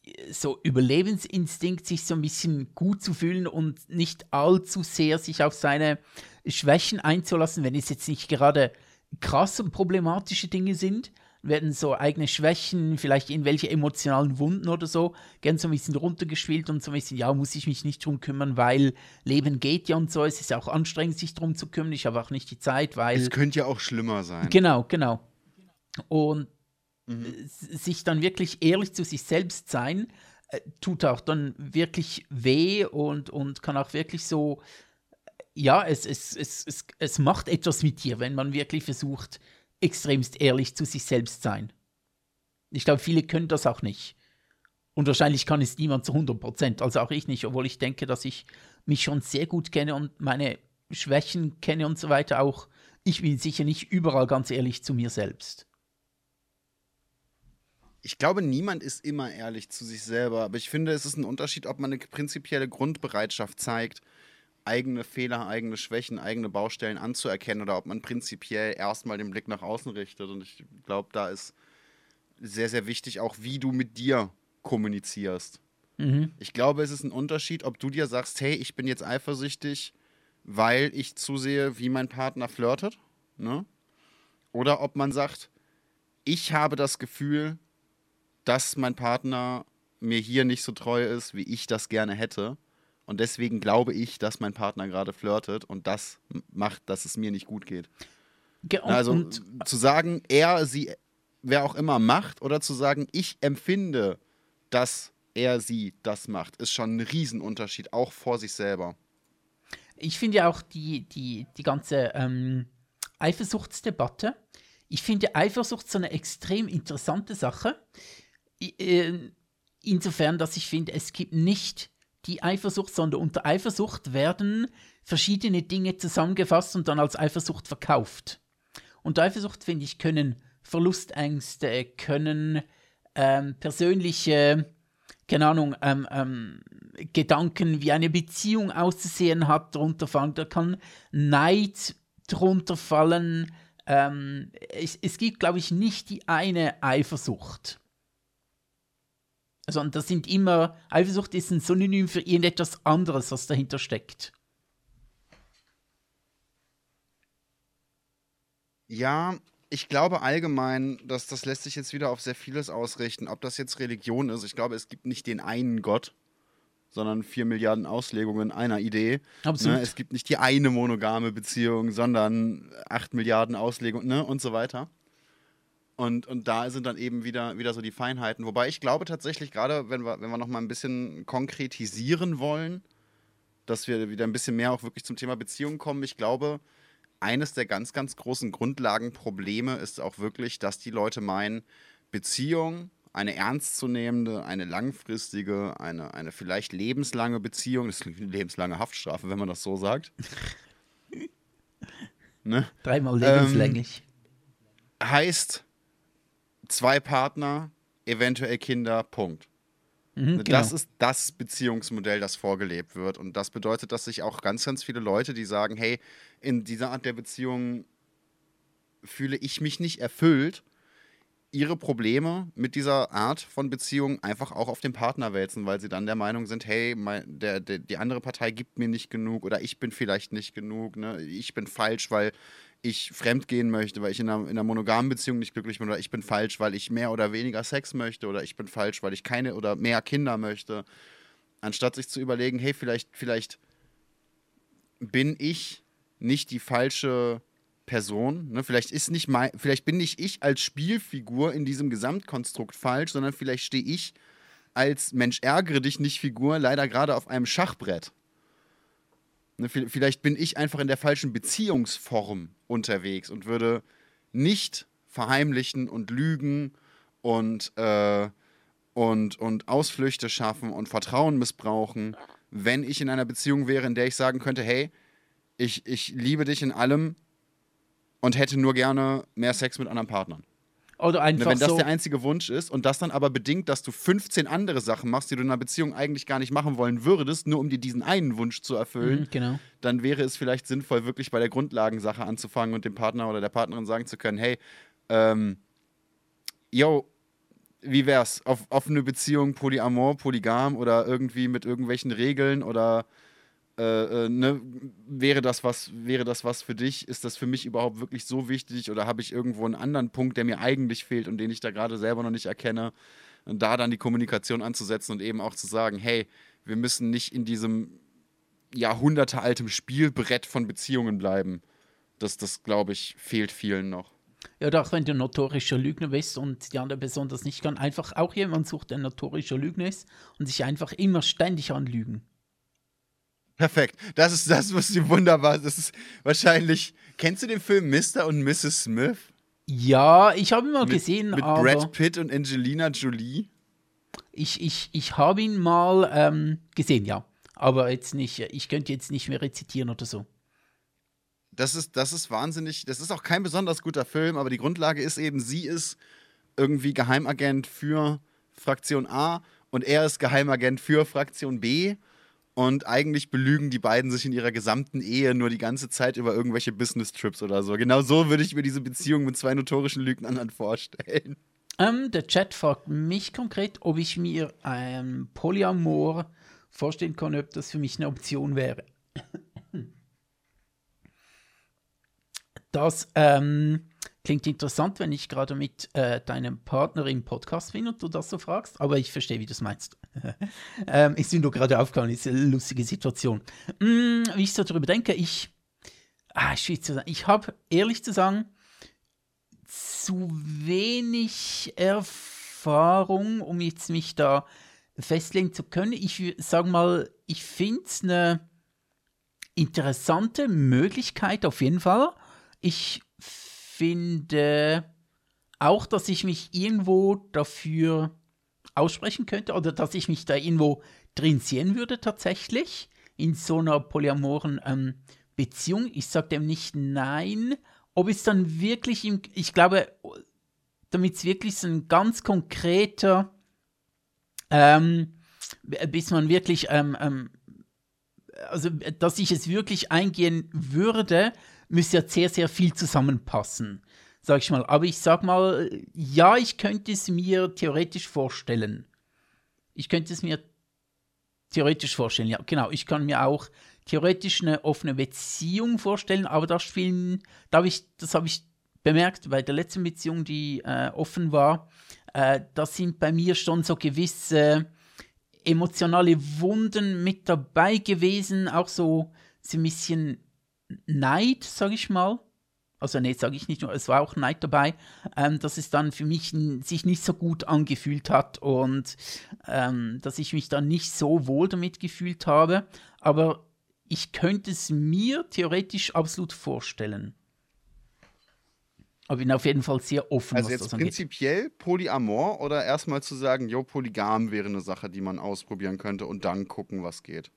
äh, so Überlebensinstinkt, sich so ein bisschen gut zu fühlen und nicht allzu sehr sich auf seine Schwächen einzulassen, wenn es jetzt nicht gerade krass und problematische Dinge sind, werden so eigene Schwächen, vielleicht irgendwelche emotionalen Wunden oder so, gern so ein bisschen runtergespielt und so ein bisschen, ja, muss ich mich nicht drum kümmern, weil Leben geht ja und so. Es ist ja auch anstrengend, sich drum zu kümmern. Ich habe auch nicht die Zeit, weil. Es könnte ja auch schlimmer sein. Genau, genau. Und mhm. sich dann wirklich ehrlich zu sich selbst sein, äh, tut auch dann wirklich weh und, und kann auch wirklich so ja, es, es, es, es, es macht etwas mit dir, wenn man wirklich versucht, extremst ehrlich zu sich selbst sein. Ich glaube, viele können das auch nicht. Und wahrscheinlich kann es niemand zu 100 Prozent, also auch ich nicht, obwohl ich denke, dass ich mich schon sehr gut kenne und meine Schwächen kenne und so weiter auch. Ich bin sicher nicht überall ganz ehrlich zu mir selbst. Ich glaube, niemand ist immer ehrlich zu sich selber, aber ich finde, es ist ein Unterschied, ob man eine prinzipielle Grundbereitschaft zeigt, eigene Fehler, eigene Schwächen, eigene Baustellen anzuerkennen oder ob man prinzipiell erstmal den Blick nach außen richtet. Und ich glaube, da ist sehr, sehr wichtig auch, wie du mit dir kommunizierst. Mhm. Ich glaube, es ist ein Unterschied, ob du dir sagst, hey, ich bin jetzt eifersüchtig, weil ich zusehe, wie mein Partner flirtet. Ne? Oder ob man sagt, ich habe das Gefühl, dass mein Partner mir hier nicht so treu ist, wie ich das gerne hätte. Und deswegen glaube ich, dass mein Partner gerade flirtet und das macht, dass es mir nicht gut geht. Ge also und, zu sagen, er, sie, wer auch immer macht, oder zu sagen, ich empfinde, dass er, sie das macht, ist schon ein Riesenunterschied, auch vor sich selber. Ich finde ja auch die, die, die ganze ähm, Eifersuchtsdebatte, ich finde Eifersucht so eine extrem interessante Sache. Äh, insofern, dass ich finde, es gibt nicht die Eifersucht, sondern unter Eifersucht werden verschiedene Dinge zusammengefasst und dann als Eifersucht verkauft. Und Eifersucht, finde ich, können Verlustängste, können ähm, persönliche, keine Ahnung, ähm, ähm, Gedanken, wie eine Beziehung auszusehen hat, drunter fallen. Da kann Neid drunter fallen. Ähm, es, es gibt, glaube ich, nicht die eine Eifersucht sondern das sind immer, Eifersucht ist ein Synonym für irgendetwas anderes, was dahinter steckt. Ja, ich glaube allgemein, dass das lässt sich jetzt wieder auf sehr vieles ausrichten. Ob das jetzt Religion ist, ich glaube, es gibt nicht den einen Gott, sondern vier Milliarden Auslegungen einer Idee. Absolut. Ne? Es gibt nicht die eine monogame Beziehung, sondern acht Milliarden Auslegungen ne? und so weiter. Und, und da sind dann eben wieder, wieder so die Feinheiten. Wobei ich glaube tatsächlich, gerade wenn wir, wenn wir noch mal ein bisschen konkretisieren wollen, dass wir wieder ein bisschen mehr auch wirklich zum Thema Beziehungen kommen, ich glaube, eines der ganz, ganz großen Grundlagenprobleme ist auch wirklich, dass die Leute meinen, Beziehung, eine ernstzunehmende, eine langfristige, eine, eine vielleicht lebenslange Beziehung, das ist eine lebenslange Haftstrafe, wenn man das so sagt. ne? Dreimal lebenslänglich. Ähm, heißt zwei Partner, eventuell Kinder, Punkt. Mhm, genau. Das ist das Beziehungsmodell, das vorgelebt wird. Und das bedeutet, dass sich auch ganz, ganz viele Leute, die sagen, hey, in dieser Art der Beziehung fühle ich mich nicht erfüllt, ihre Probleme mit dieser Art von Beziehung einfach auch auf den Partner wälzen, weil sie dann der Meinung sind, hey, mein, der, der, die andere Partei gibt mir nicht genug oder ich bin vielleicht nicht genug, ne? ich bin falsch, weil ich fremdgehen möchte, weil ich in einer, in einer monogamen Beziehung nicht glücklich bin oder ich bin falsch, weil ich mehr oder weniger Sex möchte oder ich bin falsch, weil ich keine oder mehr Kinder möchte. Anstatt sich zu überlegen, hey, vielleicht, vielleicht bin ich nicht die falsche Person. Ne? Vielleicht, ist nicht mein, vielleicht bin nicht ich als Spielfigur in diesem Gesamtkonstrukt falsch, sondern vielleicht stehe ich als Mensch ärgere dich nicht Figur leider gerade auf einem Schachbrett. Ne? Vielleicht bin ich einfach in der falschen Beziehungsform unterwegs und würde nicht verheimlichen und lügen und, äh, und, und Ausflüchte schaffen und Vertrauen missbrauchen, wenn ich in einer Beziehung wäre, in der ich sagen könnte, hey, ich, ich liebe dich in allem, und hätte nur gerne mehr Sex mit anderen Partnern. Oder einfach Wenn das so der einzige Wunsch ist und das dann aber bedingt, dass du 15 andere Sachen machst, die du in einer Beziehung eigentlich gar nicht machen wollen würdest, nur um dir diesen einen Wunsch zu erfüllen, mhm, genau. dann wäre es vielleicht sinnvoll, wirklich bei der Grundlagensache anzufangen und dem Partner oder der Partnerin sagen zu können, hey, ähm, yo, wie wär's? Auf offene Beziehung, Polyamor, Polygam oder irgendwie mit irgendwelchen Regeln oder äh, äh, ne, wäre das was, wäre das was für dich? Ist das für mich überhaupt wirklich so wichtig oder habe ich irgendwo einen anderen Punkt, der mir eigentlich fehlt und den ich da gerade selber noch nicht erkenne? Und da dann die Kommunikation anzusetzen und eben auch zu sagen, hey, wir müssen nicht in diesem jahrhundertealtem Spielbrett von Beziehungen bleiben. Das, das glaube ich, fehlt vielen noch. Ja, doch, wenn du notorischer Lügner bist und die andere Person nicht kann, einfach auch jemand sucht, der notorischer Lügner ist und sich einfach immer ständig anlügen. Perfekt. Das ist das, was du wunderbar. Das ist wahrscheinlich. Kennst du den Film Mr. und Mrs. Smith? Ja, ich habe ihn mal mit, gesehen. Mit aber Brad Pitt und Angelina Jolie. Ich, ich, ich habe ihn mal ähm, gesehen, ja. Aber jetzt nicht, ich könnte jetzt nicht mehr rezitieren oder so. Das ist, das ist wahnsinnig. Das ist auch kein besonders guter Film, aber die Grundlage ist eben, sie ist irgendwie Geheimagent für Fraktion A und er ist Geheimagent für Fraktion B und eigentlich belügen die beiden sich in ihrer gesamten Ehe nur die ganze Zeit über irgendwelche Business-Trips oder so. Genau so würde ich mir diese Beziehung mit zwei notorischen Lügnern vorstellen. Ähm, der Chat fragt mich konkret, ob ich mir ein Polyamor vorstellen kann, ob das für mich eine Option wäre. Das ähm, Klingt interessant, wenn ich gerade mit äh, deinem Partner im Podcast bin und du das so fragst, aber ich verstehe, wie du es meinst. ähm, ist mir nur gerade aufgefallen, ist eine lustige Situation. Hm, wie ich so darüber denke, ich, ah, ich habe ehrlich zu sagen, zu wenig Erfahrung, um jetzt mich da festlegen zu können. Ich sage mal, ich finde es eine interessante Möglichkeit auf jeden Fall. Ich finde auch, dass ich mich irgendwo dafür aussprechen könnte oder dass ich mich da irgendwo drin sehen würde tatsächlich in so einer polyamoren ähm, Beziehung. Ich sage dem nicht nein. Ob es dann wirklich, im, ich glaube, damit es wirklich so ein ganz konkreter, ähm, bis man wirklich, ähm, ähm, also dass ich es wirklich eingehen würde, müsste ja sehr, sehr viel zusammenpassen, sag ich mal. Aber ich sag mal, ja, ich könnte es mir theoretisch vorstellen. Ich könnte es mir theoretisch vorstellen, ja, genau. Ich kann mir auch theoretisch eine offene Beziehung vorstellen, aber das spielen, da habe ich, das habe ich bemerkt bei der letzten Beziehung, die äh, offen war, äh, da sind bei mir schon so gewisse emotionale Wunden mit dabei gewesen, auch so, so ein bisschen Neid, sage ich mal, also nee, sage ich nicht nur, es war auch Neid dabei, ähm, dass es dann für mich sich nicht so gut angefühlt hat und ähm, dass ich mich dann nicht so wohl damit gefühlt habe. Aber ich könnte es mir theoretisch absolut vorstellen. Aber bin auf jeden Fall sehr offen. Also jetzt prinzipiell Polyamor oder erstmal zu sagen, jo, Polygam wäre eine Sache, die man ausprobieren könnte und dann gucken, was geht.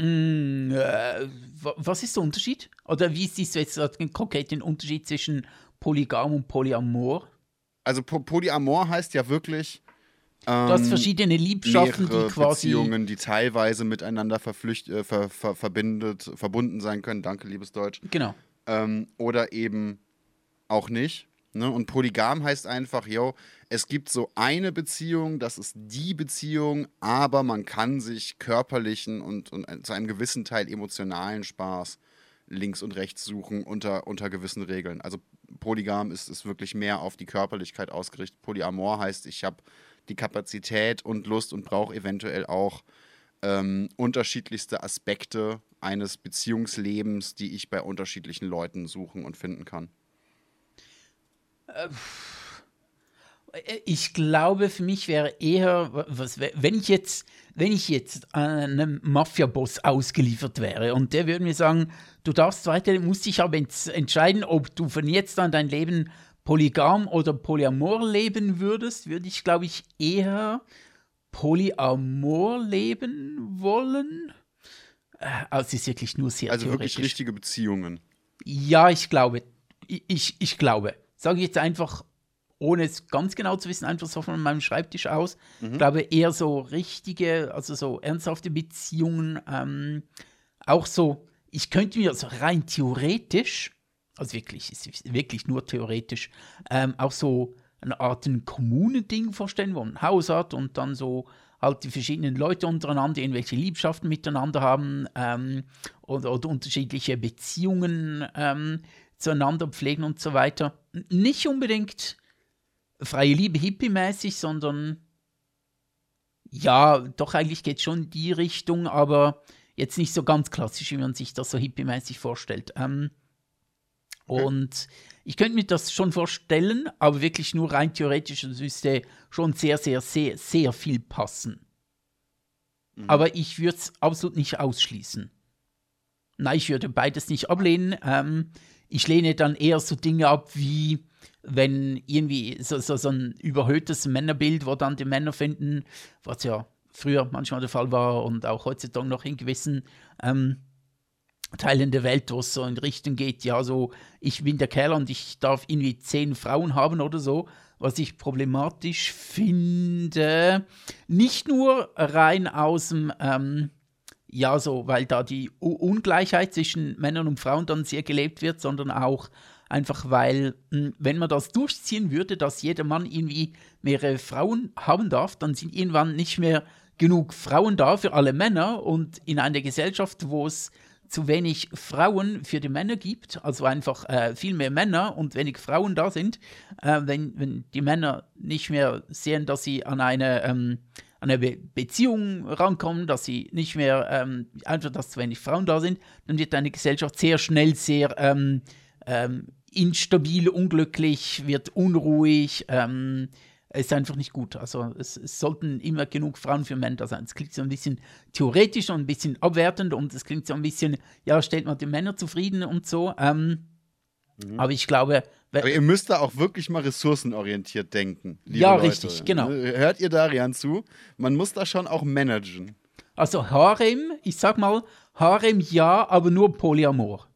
Mm, äh, was ist der Unterschied? Oder wie siehst du jetzt konkret den Unterschied zwischen Polygam und Polyamor? Also po Polyamor heißt ja wirklich. Ähm, du hast ähm, verschiedene Liebschaften, die quasi. Beziehungen, die teilweise miteinander verflücht, äh, ver, ver, verbindet, verbunden sein können. Danke, liebes Deutsch. Genau. Ähm, oder eben auch nicht. Ne? Und polygam heißt einfach, yo, es gibt so eine Beziehung, das ist die Beziehung, aber man kann sich körperlichen und, und zu einem gewissen Teil emotionalen Spaß links und rechts suchen unter, unter gewissen Regeln. Also polygam ist, ist wirklich mehr auf die Körperlichkeit ausgerichtet. Polyamor heißt, ich habe die Kapazität und Lust und brauche eventuell auch ähm, unterschiedlichste Aspekte eines Beziehungslebens, die ich bei unterschiedlichen Leuten suchen und finden kann. Äh, ich glaube, für mich wäre eher, was, wenn ich jetzt, wenn ich jetzt einem Mafia-Boss ausgeliefert wäre und der würde mir sagen, du darfst weiter, musst dich aber entscheiden, ob du von jetzt an dein Leben polygam oder polyamor leben würdest, würde ich, glaube ich, eher polyamor leben wollen. Äh, also es ist wirklich nur sehr Also wirklich richtige Beziehungen. Ja, ich glaube. Ich, ich glaube sage ich jetzt einfach, ohne es ganz genau zu wissen, einfach so von meinem Schreibtisch aus. Mhm. Ich glaube eher so richtige, also so ernsthafte Beziehungen. Ähm, auch so, ich könnte mir so rein theoretisch, also wirklich, ist wirklich nur theoretisch, ähm, auch so eine Art ein Kommunending vorstellen, wo man ein Haus hat und dann so halt die verschiedenen Leute untereinander irgendwelche Liebschaften miteinander haben ähm, oder, oder, unterschiedliche Beziehungen ähm, zueinander pflegen und so weiter. Nicht unbedingt freie Liebe hippie-mäßig, sondern ja, doch eigentlich geht es schon in die Richtung, aber jetzt nicht so ganz klassisch, wie man sich das so hippie-mäßig vorstellt. Ähm, okay. Und ich könnte mir das schon vorstellen, aber wirklich nur rein theoretisch, das müsste schon sehr, sehr, sehr, sehr viel passen. Mhm. Aber ich würde es absolut nicht ausschließen. Nein, ich würde beides nicht ablehnen. Ähm, ich lehne dann eher so Dinge ab wie wenn irgendwie so, so, so ein überhöhtes Männerbild, wo dann die Männer finden, was ja früher manchmal der Fall war und auch heutzutage noch in gewissen ähm, Teilen der Welt, wo es so in Richtung geht, ja, so, ich bin der Kerl und ich darf irgendwie zehn Frauen haben oder so, was ich problematisch finde. Nicht nur rein aus dem ähm, ja, so, weil da die U Ungleichheit zwischen Männern und Frauen dann sehr gelebt wird, sondern auch einfach, weil, hm, wenn man das durchziehen würde, dass jeder Mann irgendwie mehrere Frauen haben darf, dann sind irgendwann nicht mehr genug Frauen da für alle Männer. Und in einer Gesellschaft, wo es zu wenig Frauen für die Männer gibt, also einfach äh, viel mehr Männer und wenig Frauen da sind, äh, wenn, wenn die Männer nicht mehr sehen, dass sie an eine ähm, an eine Be Beziehung rankommen, dass sie nicht mehr, ähm, einfach, dass zu wenig Frauen da sind, dann wird eine Gesellschaft sehr schnell sehr ähm, ähm, instabil, unglücklich, wird unruhig, ähm, ist einfach nicht gut. Also es, es, sollten immer genug Frauen für Männer sein. Es klingt so ein bisschen theoretisch und ein bisschen abwertend und es klingt so ein bisschen, ja, stellt man die Männer zufrieden und so. Ähm, mhm. Aber ich glaube, aber ihr müsst da auch wirklich mal ressourcenorientiert denken. ja, Leute. richtig, genau. Hört ihr Darian zu? Man muss da schon auch managen. Also Harem, ich sag mal, Harem ja, aber nur Polyamor.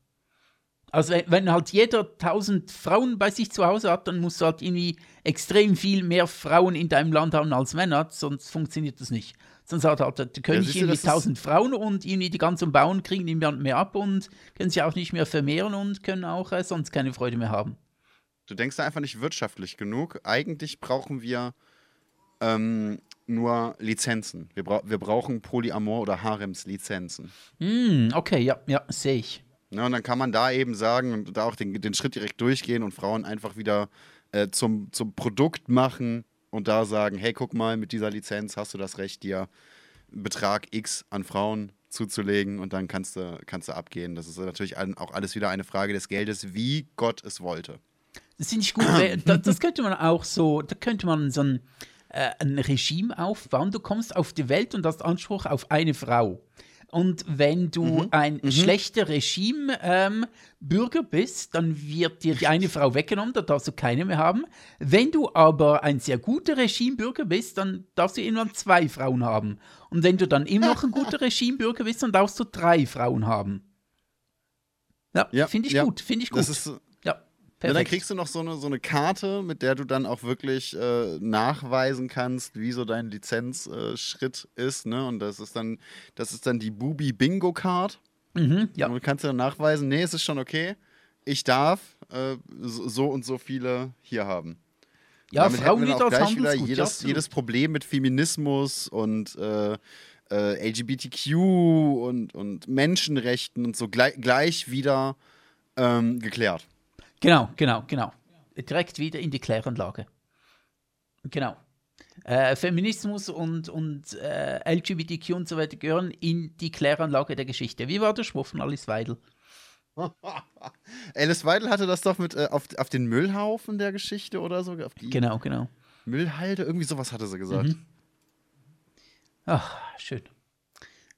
Also wenn halt jeder tausend Frauen bei sich zu Hause hat, dann musst du halt irgendwie extrem viel mehr Frauen in deinem Land haben als Männer, sonst funktioniert das nicht. Sonst hat halt der König ja, irgendwie tausend Frauen und irgendwie die ganzen Bauern kriegen niemand mehr ab und können sich auch nicht mehr vermehren und können auch äh, sonst keine Freude mehr haben. Du denkst da einfach nicht wirtschaftlich genug. Eigentlich brauchen wir ähm, nur Lizenzen. Wir, bra wir brauchen Polyamor- oder Harems-Lizenzen. Mm, okay, ja, ja, sehe ich. Ja, und dann kann man da eben sagen und da auch den, den Schritt direkt durchgehen und Frauen einfach wieder äh, zum, zum Produkt machen und da sagen: Hey, guck mal, mit dieser Lizenz hast du das Recht, dir Betrag X an Frauen zuzulegen und dann kannst du, kannst du abgehen. Das ist natürlich auch alles wieder eine Frage des Geldes, wie Gott es wollte. Das finde ich gut. das könnte man auch so, da könnte man so ein, äh, ein Regime aufbauen. Du kommst auf die Welt und hast Anspruch auf eine Frau. Und wenn du Mhm. ein schlechter Regime-Bürger bist, dann wird dir die eine Frau weggenommen, da darfst du keine mehr haben. Wenn du aber ein sehr guter Regimebürger bist, dann darfst du irgendwann zwei Frauen haben. Und wenn du dann immer noch ein guter Regimebürger bist, dann darfst du drei Frauen haben. Ja, Ja, finde ich ja. gut, finde ich gut. Das ist, ja, ja, dann kriegst du noch so eine, so eine Karte, mit der du dann auch wirklich äh, nachweisen kannst, wie so dein Lizenzschritt ist. Ne? Und das ist dann, das ist dann die Bubi Bingo Card. mhm, ja. Und du kannst dann nachweisen, nee, es ist schon okay. Ich darf äh, so, und so viele hier haben. ja, Damit Frauen wir auch gleich wieder ja, jedes, absolut. jedes Problem mit Feminismus und äh, äh, LGBTQ und, und Menschenrechten und so gleich, gleich wieder ähm, geklärt. Genau, genau, genau. Direkt wieder in die Kläranlage. Genau. Äh, Feminismus und, und äh, LGBTQ und so weiter gehören in die Kläranlage der Geschichte. Wie war der Spruch von Alice Weidel? Alice Weidel hatte das doch mit äh, auf, auf den Müllhaufen der Geschichte oder so, auf die Genau, genau. Müllhalde, irgendwie sowas hatte sie gesagt. Mhm. Ach, schön.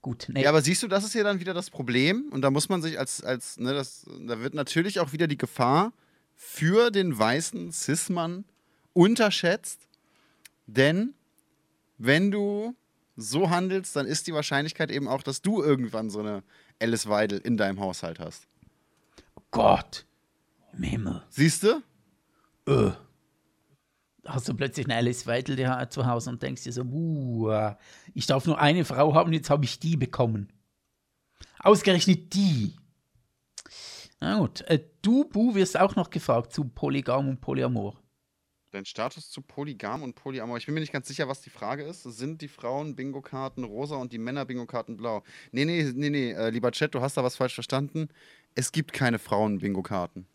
Gut, nee. Ja, aber siehst du, das ist ja dann wieder das Problem und da muss man sich als, als ne, das, da wird natürlich auch wieder die Gefahr für den weißen Cis-Mann unterschätzt, denn wenn du so handelst, dann ist die Wahrscheinlichkeit eben auch, dass du irgendwann so eine Alice Weidel in deinem Haushalt hast. Gott. Im Himmel. Siehst du? Äh. Hast du plötzlich eine Alice Weidel zu Hause und denkst dir so, uh, ich darf nur eine Frau haben, jetzt habe ich die bekommen. Ausgerechnet die. Na gut, äh, du, Bu, wirst auch noch gefragt zu Polygam und Polyamor. Dein Status zu Polygam und Polyamor. Ich bin mir nicht ganz sicher, was die Frage ist. Sind die Frauen-Bingo-Karten rosa und die Männer-Bingo-Karten blau? Nee, nee, nee, nee. Äh, lieber Chat, du hast da was falsch verstanden. Es gibt keine Frauen-Bingo-Karten.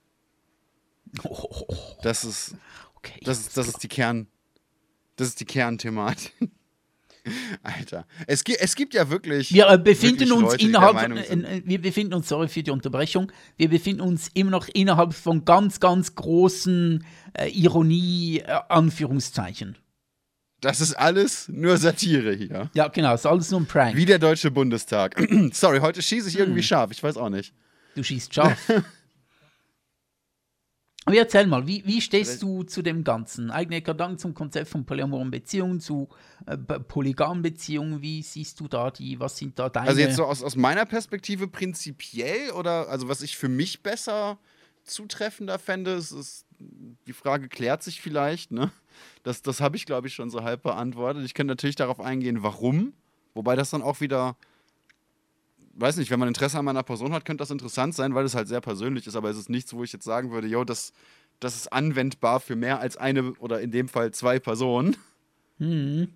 Das ist, Okay. das ist, das ist die Kern. Das ist die Kernthematik. Alter. Es, gi es gibt ja wirklich. wir äh, befinden wirklich uns Leute, innerhalb, Meinung äh, äh, wir befinden uns, sorry für die Unterbrechung, wir befinden uns immer noch innerhalb von ganz, ganz großen äh, Ironie, äh, Anführungszeichen. Das ist alles nur Satire hier. Ja, genau, ist alles nur ein Prank. Wie der Deutsche Bundestag. Sorry, heute schieße ich Hm. irgendwie scharf. Ich weiß auch nicht. Du schießt scharf. Aber erzähl mal, wie, wie stehst du zu dem Ganzen? Eigene Gedanken zum Konzept von polyamoren Beziehungen, zu äh, polygamen Beziehungen, wie siehst du da die, was sind da deine... Also jetzt so aus, aus meiner Perspektive prinzipiell oder also was ich für mich besser zutreffender fände, ist, ist die Frage klärt sich vielleicht, ne? Das, das habe ich, glaube ich, schon so halb beantwortet. Ich könnte natürlich darauf eingehen, warum, wobei das dann auch wieder, weiß nicht, wenn man Interesse an meiner Person hat, könnte das interessant sein, weil es halt sehr persönlich ist, aber es ist nichts, wo ich jetzt sagen würde, yo, das, das ist anwendbar für mehr als eine oder in dem Fall zwei Personen. Mhm.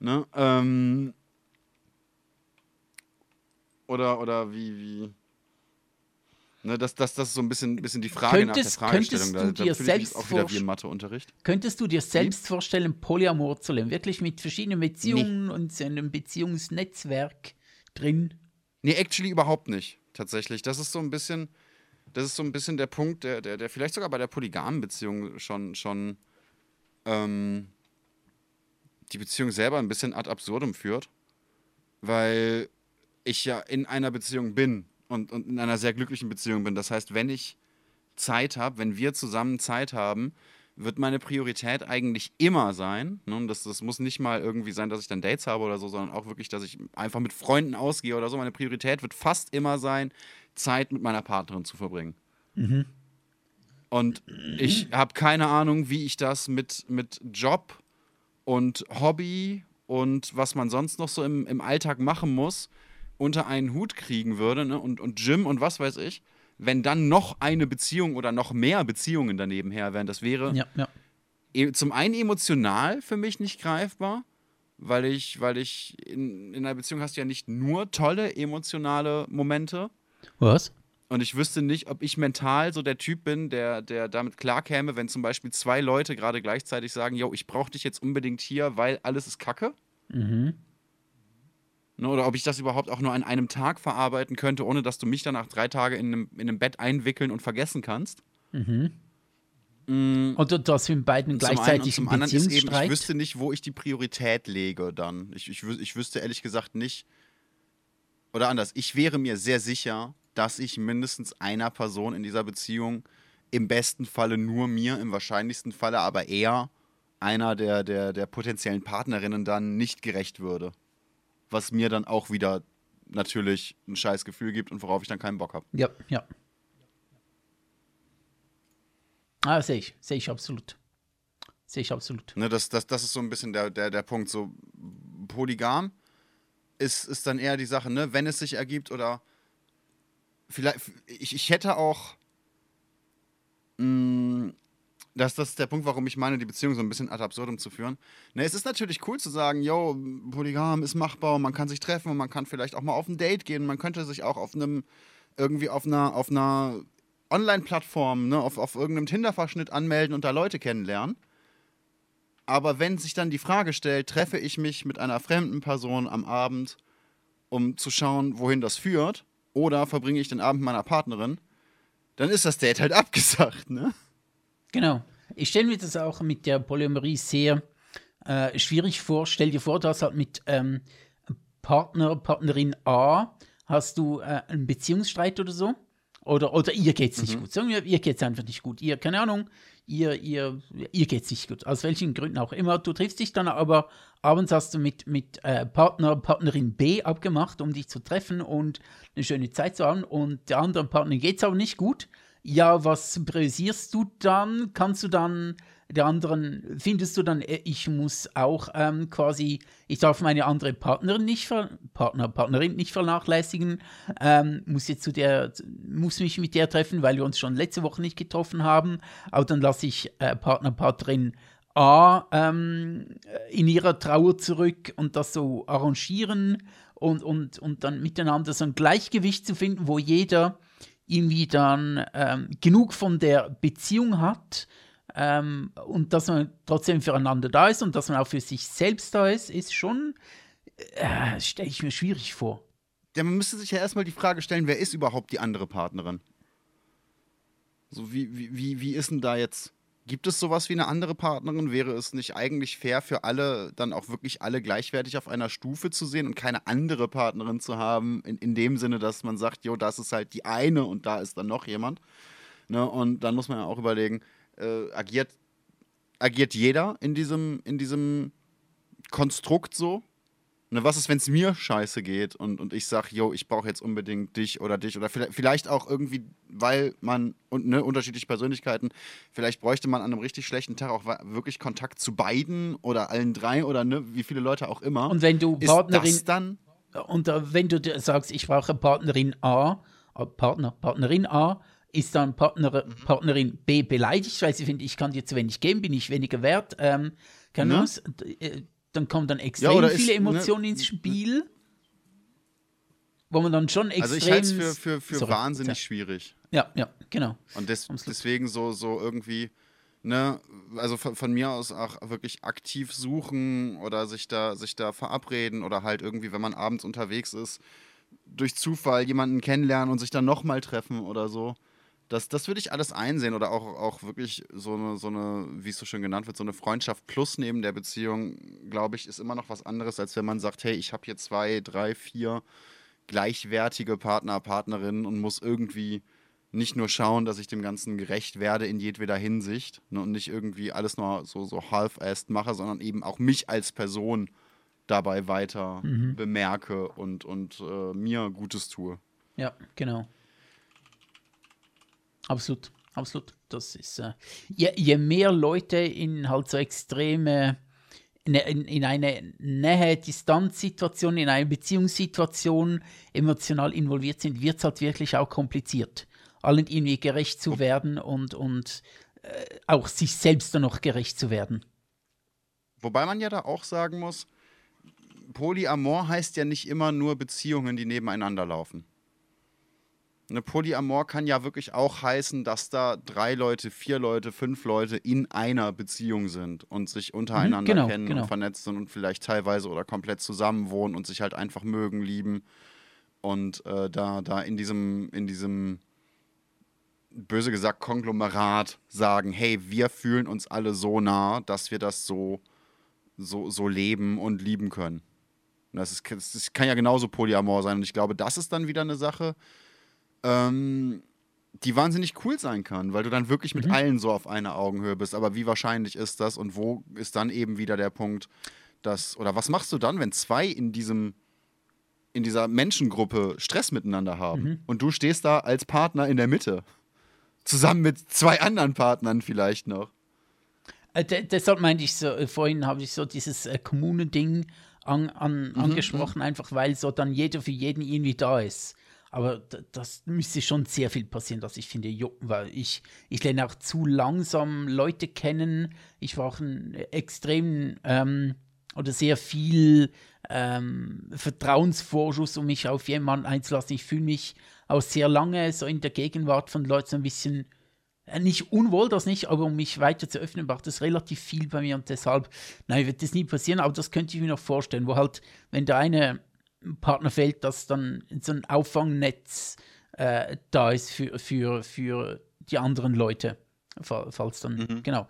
Ne? Ähm, oder, oder wie, wie. Ne, das, das, das ist so ein bisschen, bisschen die Frage Könntest- nach der Fragestellung. könntest du Da, dir da mich selbst auch wieder wie im Matheunterricht. Könntest du dir selbst vorstellen, Polyamor zu leben? Wirklich mit verschiedenen Beziehungen und so einem Beziehungsnetzwerk drin? Nee, actually überhaupt nicht, tatsächlich. Das ist so ein bisschen, das ist so ein bisschen der Punkt, der, der, der vielleicht sogar bei der polygamen Beziehung schon, schon ähm, die Beziehung selber ein bisschen ad absurdum führt. Weil ich ja in einer Beziehung bin und, und in einer sehr glücklichen Beziehung bin. Das heißt, wenn ich Zeit habe, wenn wir zusammen Zeit haben, wird meine Priorität eigentlich immer sein. Ne? Das, das muss nicht mal irgendwie sein, dass ich dann Dates habe oder so, sondern auch wirklich, dass ich einfach mit Freunden ausgehe oder so. Meine Priorität wird fast immer sein, Zeit mit meiner Partnerin zu verbringen. Und ich habe keine Ahnung, wie ich das mit, mit Job und Hobby und was man sonst noch so im, im Alltag machen muss, unter einen Hut kriegen würde. Ne? Und, und Gym und was weiß ich. Wenn dann noch eine Beziehung oder noch mehr Beziehungen daneben her wären, das wäre Ja, ja. e- zum einen emotional für mich nicht greifbar, weil ich, weil ich in, in einer Beziehung hast du ja nicht nur tolle emotionale Momente. Was? Und ich wüsste nicht, ob ich mental so der Typ bin, der, der damit klarkäme, wenn zum Beispiel zwei Leute gerade gleichzeitig sagen, yo, ich brauche dich jetzt unbedingt hier, weil alles ist Kacke. Mhm. Ne, oder ob ich das überhaupt auch nur an einem Tag verarbeiten könnte, ohne dass du mich danach drei Tage in einem, in einem Bett einwickeln und vergessen kannst. Mhm. Mm, Oder dass wir beiden zum einen gleichzeitig und zum anderen ist eben, ich wüsste nicht, wo ich die Priorität lege dann. Ich, ich, ich wüsste ehrlich gesagt nicht, oder anders, ich wäre mir sehr sicher, dass ich mindestens einer Person in dieser Beziehung im besten Falle nur mir, im wahrscheinlichsten Falle aber eher einer der, der, der potenziellen Partnerinnen dann nicht gerecht würde. Was mir dann auch wieder natürlich ein scheiß Gefühl gibt und worauf ich dann keinen Bock habe. Ja, ja. Ah, sehe ich, sehe ich absolut. Sehe ich absolut. Ne, das, das, das ist so ein bisschen der, der, der Punkt. So polygam ist, ist dann eher die Sache, ne, wenn es sich ergibt oder vielleicht, ich, ich hätte auch, mh, mm, das, das ist der Punkt, warum ich meine, die Beziehung so ein bisschen ad absurdum zu führen. Ne, es ist natürlich cool zu sagen, yo, Polygam ist machbar, man kann sich treffen und man kann vielleicht auch mal auf ein Date gehen, man könnte sich auch auf einem, irgendwie auf einer, auf einer Online-Plattform, ne, auf, auf irgendeinem Tinder-Verschnitt anmelden und da Leute kennenlernen. Aber wenn sich dann die Frage stellt, treffe ich mich mit einer fremden Person am Abend, um zu schauen, wohin das führt, oder verbringe ich den Abend mit meiner Partnerin, dann ist das Date halt abgesagt, ne? Genau. Ich stelle mir das auch mit der Polymerie sehr äh, schwierig vor. Stell dir vor, du hast halt mit ähm, Partner, Partnerin A, hast du äh, einen Beziehungsstreit oder so. Oder, oder ihr geht's nicht mhm. gut. Sagen wir, ihr geht's einfach nicht gut. Ihr, keine Ahnung, ihr, ihr, ihr geht's nicht gut. Aus welchen Gründen auch immer. Du triffst dich dann aber, abends hast du mit, mit äh, Partner, Partnerin B abgemacht, um dich zu treffen und eine schöne Zeit zu haben. Und der anderen Partnerin geht's aber nicht gut ja, was priorisierst du dann? Kannst du dann der anderen, findest du dann, äh, ich muss auch ähm, quasi, ich darf meine andere Partnerin nicht, ver Partner, Partnerin nicht vernachlässigen, ähm, muss jetzt zu der, muss mich mit der treffen, weil wir uns schon letzte Woche nicht getroffen haben, aber dann lasse ich äh, Partner, Partnerin A ähm, in ihrer Trauer zurück und das so arrangieren und, und, und dann miteinander so ein Gleichgewicht zu finden, wo jeder irgendwie dann ähm, genug von der Beziehung hat ähm, und dass man trotzdem füreinander da ist und dass man auch für sich selbst da ist, ist schon, äh, stelle ich mir schwierig vor. Ja, man müsste sich ja erstmal die Frage stellen, wer ist überhaupt die andere Partnerin? So, wie, wie, wie ist denn da jetzt Gibt es sowas wie eine andere Partnerin? Wäre es nicht eigentlich fair für alle, dann auch wirklich alle gleichwertig auf einer Stufe zu sehen und keine andere Partnerin zu haben, in, in dem Sinne, dass man sagt, jo, das ist halt die eine und da ist dann noch jemand. Ne? Und dann muss man ja auch überlegen, äh, agiert, agiert jeder in diesem, in diesem Konstrukt so? Ne, was ist, wenn es mir scheiße geht und, und ich sage, yo, ich brauche jetzt unbedingt dich oder dich oder vielleicht, vielleicht auch irgendwie, weil man und ne, unterschiedliche Persönlichkeiten, vielleicht bräuchte man an einem richtig schlechten Tag auch wirklich Kontakt zu beiden oder allen drei oder ne, wie viele Leute auch immer. Und wenn du Partnerin dann und äh, wenn du sagst, ich brauche Partnerin A, äh, Partner, Partnerin A, ist dann Partner, mhm. Partnerin B beleidigt, weil sie findet, ich kann dir zu wenig geben, bin ich weniger wert. Ähm, kann ne? Dann kommen dann extrem ja, viele ist, ne, Emotionen ne, ins Spiel, wo man dann schon extrem. Also ich halte es für, für, für Sorry, wahnsinnig ja. schwierig. Ja, ja, genau. Und des, deswegen so, so irgendwie, ne, also von, von, mir aus auch wirklich aktiv suchen oder sich da, sich da verabreden oder halt irgendwie, wenn man abends unterwegs ist, durch Zufall jemanden kennenlernen und sich dann nochmal treffen oder so. Das, das würde ich alles einsehen oder auch, auch wirklich so eine, so eine, wie es so schön genannt wird, so eine Freundschaft plus neben der Beziehung, glaube ich, ist immer noch was anderes, als wenn man sagt, hey, ich habe hier zwei, drei, vier gleichwertige Partner, Partnerinnen und muss irgendwie nicht nur schauen, dass ich dem Ganzen gerecht werde in jedweder Hinsicht ne, und nicht irgendwie alles nur so, so half-assed mache, sondern eben auch mich als Person dabei weiter mhm. bemerke und, und äh, mir Gutes tue. Ja, genau. Absolut, absolut. Das ist, äh, je, je, mehr Leute in halt so extreme, in, in, in eine Nähe-Distanz-Situation, in eine Beziehungssituation emotional involviert sind, wird es halt wirklich auch kompliziert, allen irgendwie gerecht zu werden und, und äh, auch sich selbst dann noch gerecht zu werden. Wobei man ja da auch sagen muss, Polyamor heißt ja nicht immer nur Beziehungen, die nebeneinander laufen. Eine Polyamor kann ja wirklich auch heißen, dass da drei Leute, vier Leute, fünf Leute in einer Beziehung sind und sich untereinander mhm, genau, kennen genau. und vernetzt sind und vielleicht teilweise oder komplett zusammen wohnen und sich halt einfach mögen, lieben. Und äh, da, da in diesem, in diesem böse gesagt Konglomerat sagen, hey, wir fühlen uns alle so nah, dass wir das so, so, so leben und lieben können. Das, ist, das kann ja genauso Polyamor sein. Und ich glaube, das ist dann wieder eine Sache, ähm, die wahnsinnig cool sein kann, weil du dann wirklich mit mhm. allen so auf einer Augenhöhe bist. Aber wie wahrscheinlich ist das und wo ist dann eben wieder der Punkt, dass, oder was machst du dann, wenn zwei in diesem, in dieser Menschengruppe Stress miteinander haben mhm. und du stehst da als Partner in der Mitte? Zusammen mit zwei anderen Partnern vielleicht noch. Äh, deshalb meinte ich so, äh, vorhin habe ich so dieses äh, Kommunending an, an, mhm, angesprochen, mhm. einfach weil so dann jeder für jeden irgendwie da ist. Aber das müsste schon sehr viel passieren, dass ich finde, jo, weil ich, ich lerne auch zu langsam Leute kennen. Ich war auch ein extrem ähm, oder sehr viel ähm, Vertrauensvorschuss, um mich auf jemanden einzulassen. Ich fühle mich auch sehr lange so in der Gegenwart von Leuten so ein bisschen äh, nicht unwohl, das nicht, aber um mich weiter zu öffnen, braucht das relativ viel bei mir und deshalb, nein, wird das nie passieren, aber das könnte ich mir noch vorstellen, wo halt, wenn der eine Partner fällt, dass dann so ein Auffangnetz äh, da ist für, für, für die anderen Leute. Falls dann, mhm. genau.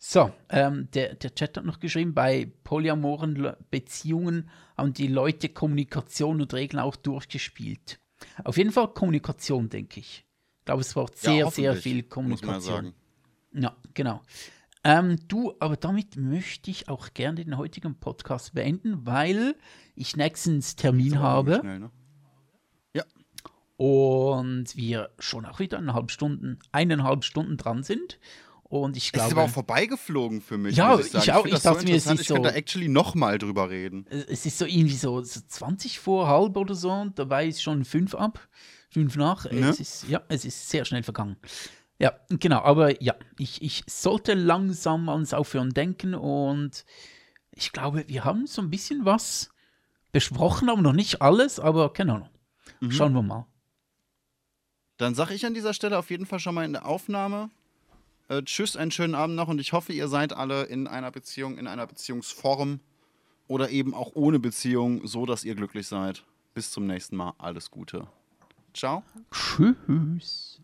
So, ähm, der, der Chat hat noch geschrieben, bei polyamoren Beziehungen haben die Leute Kommunikation und Regeln auch durchgespielt. Auf jeden Fall Kommunikation, denke ich. Ich glaube, es braucht sehr, ja, sehr viel Kommunikation. Muss man sagen. Ja, genau. Ähm, du, aber damit möchte ich auch gerne den heutigen Podcast beenden, weil ich nächstens Termin habe. Schnell, ne? Ja. Und wir schon auch wieder eineinhalb Stunden, eineinhalb Stunden dran sind. Und ich glaube. Es ist aber auch vorbeigeflogen für mich. Ja, ich, ich, auch. Ich, ich dachte so mir, es ist ich so. Ich könnte actually nochmal drüber reden. Es ist so irgendwie so, so 20 vor halb oder so. Dabei ist schon fünf ab, fünf nach. Ne? Es ist, ja, es ist sehr schnell vergangen. Ja, genau, aber ja, ich, ich sollte langsam ans Aufhören denken und ich glaube, wir haben so ein bisschen was besprochen, aber noch nicht alles, aber keine Ahnung. Mhm. Schauen wir mal. Dann sage ich an dieser Stelle auf jeden Fall schon mal in der Aufnahme. Äh, tschüss, einen schönen Abend noch und ich hoffe, ihr seid alle in einer Beziehung, in einer Beziehungsform oder eben auch ohne Beziehung, so dass ihr glücklich seid. Bis zum nächsten Mal. Alles Gute. Ciao. Tschüss.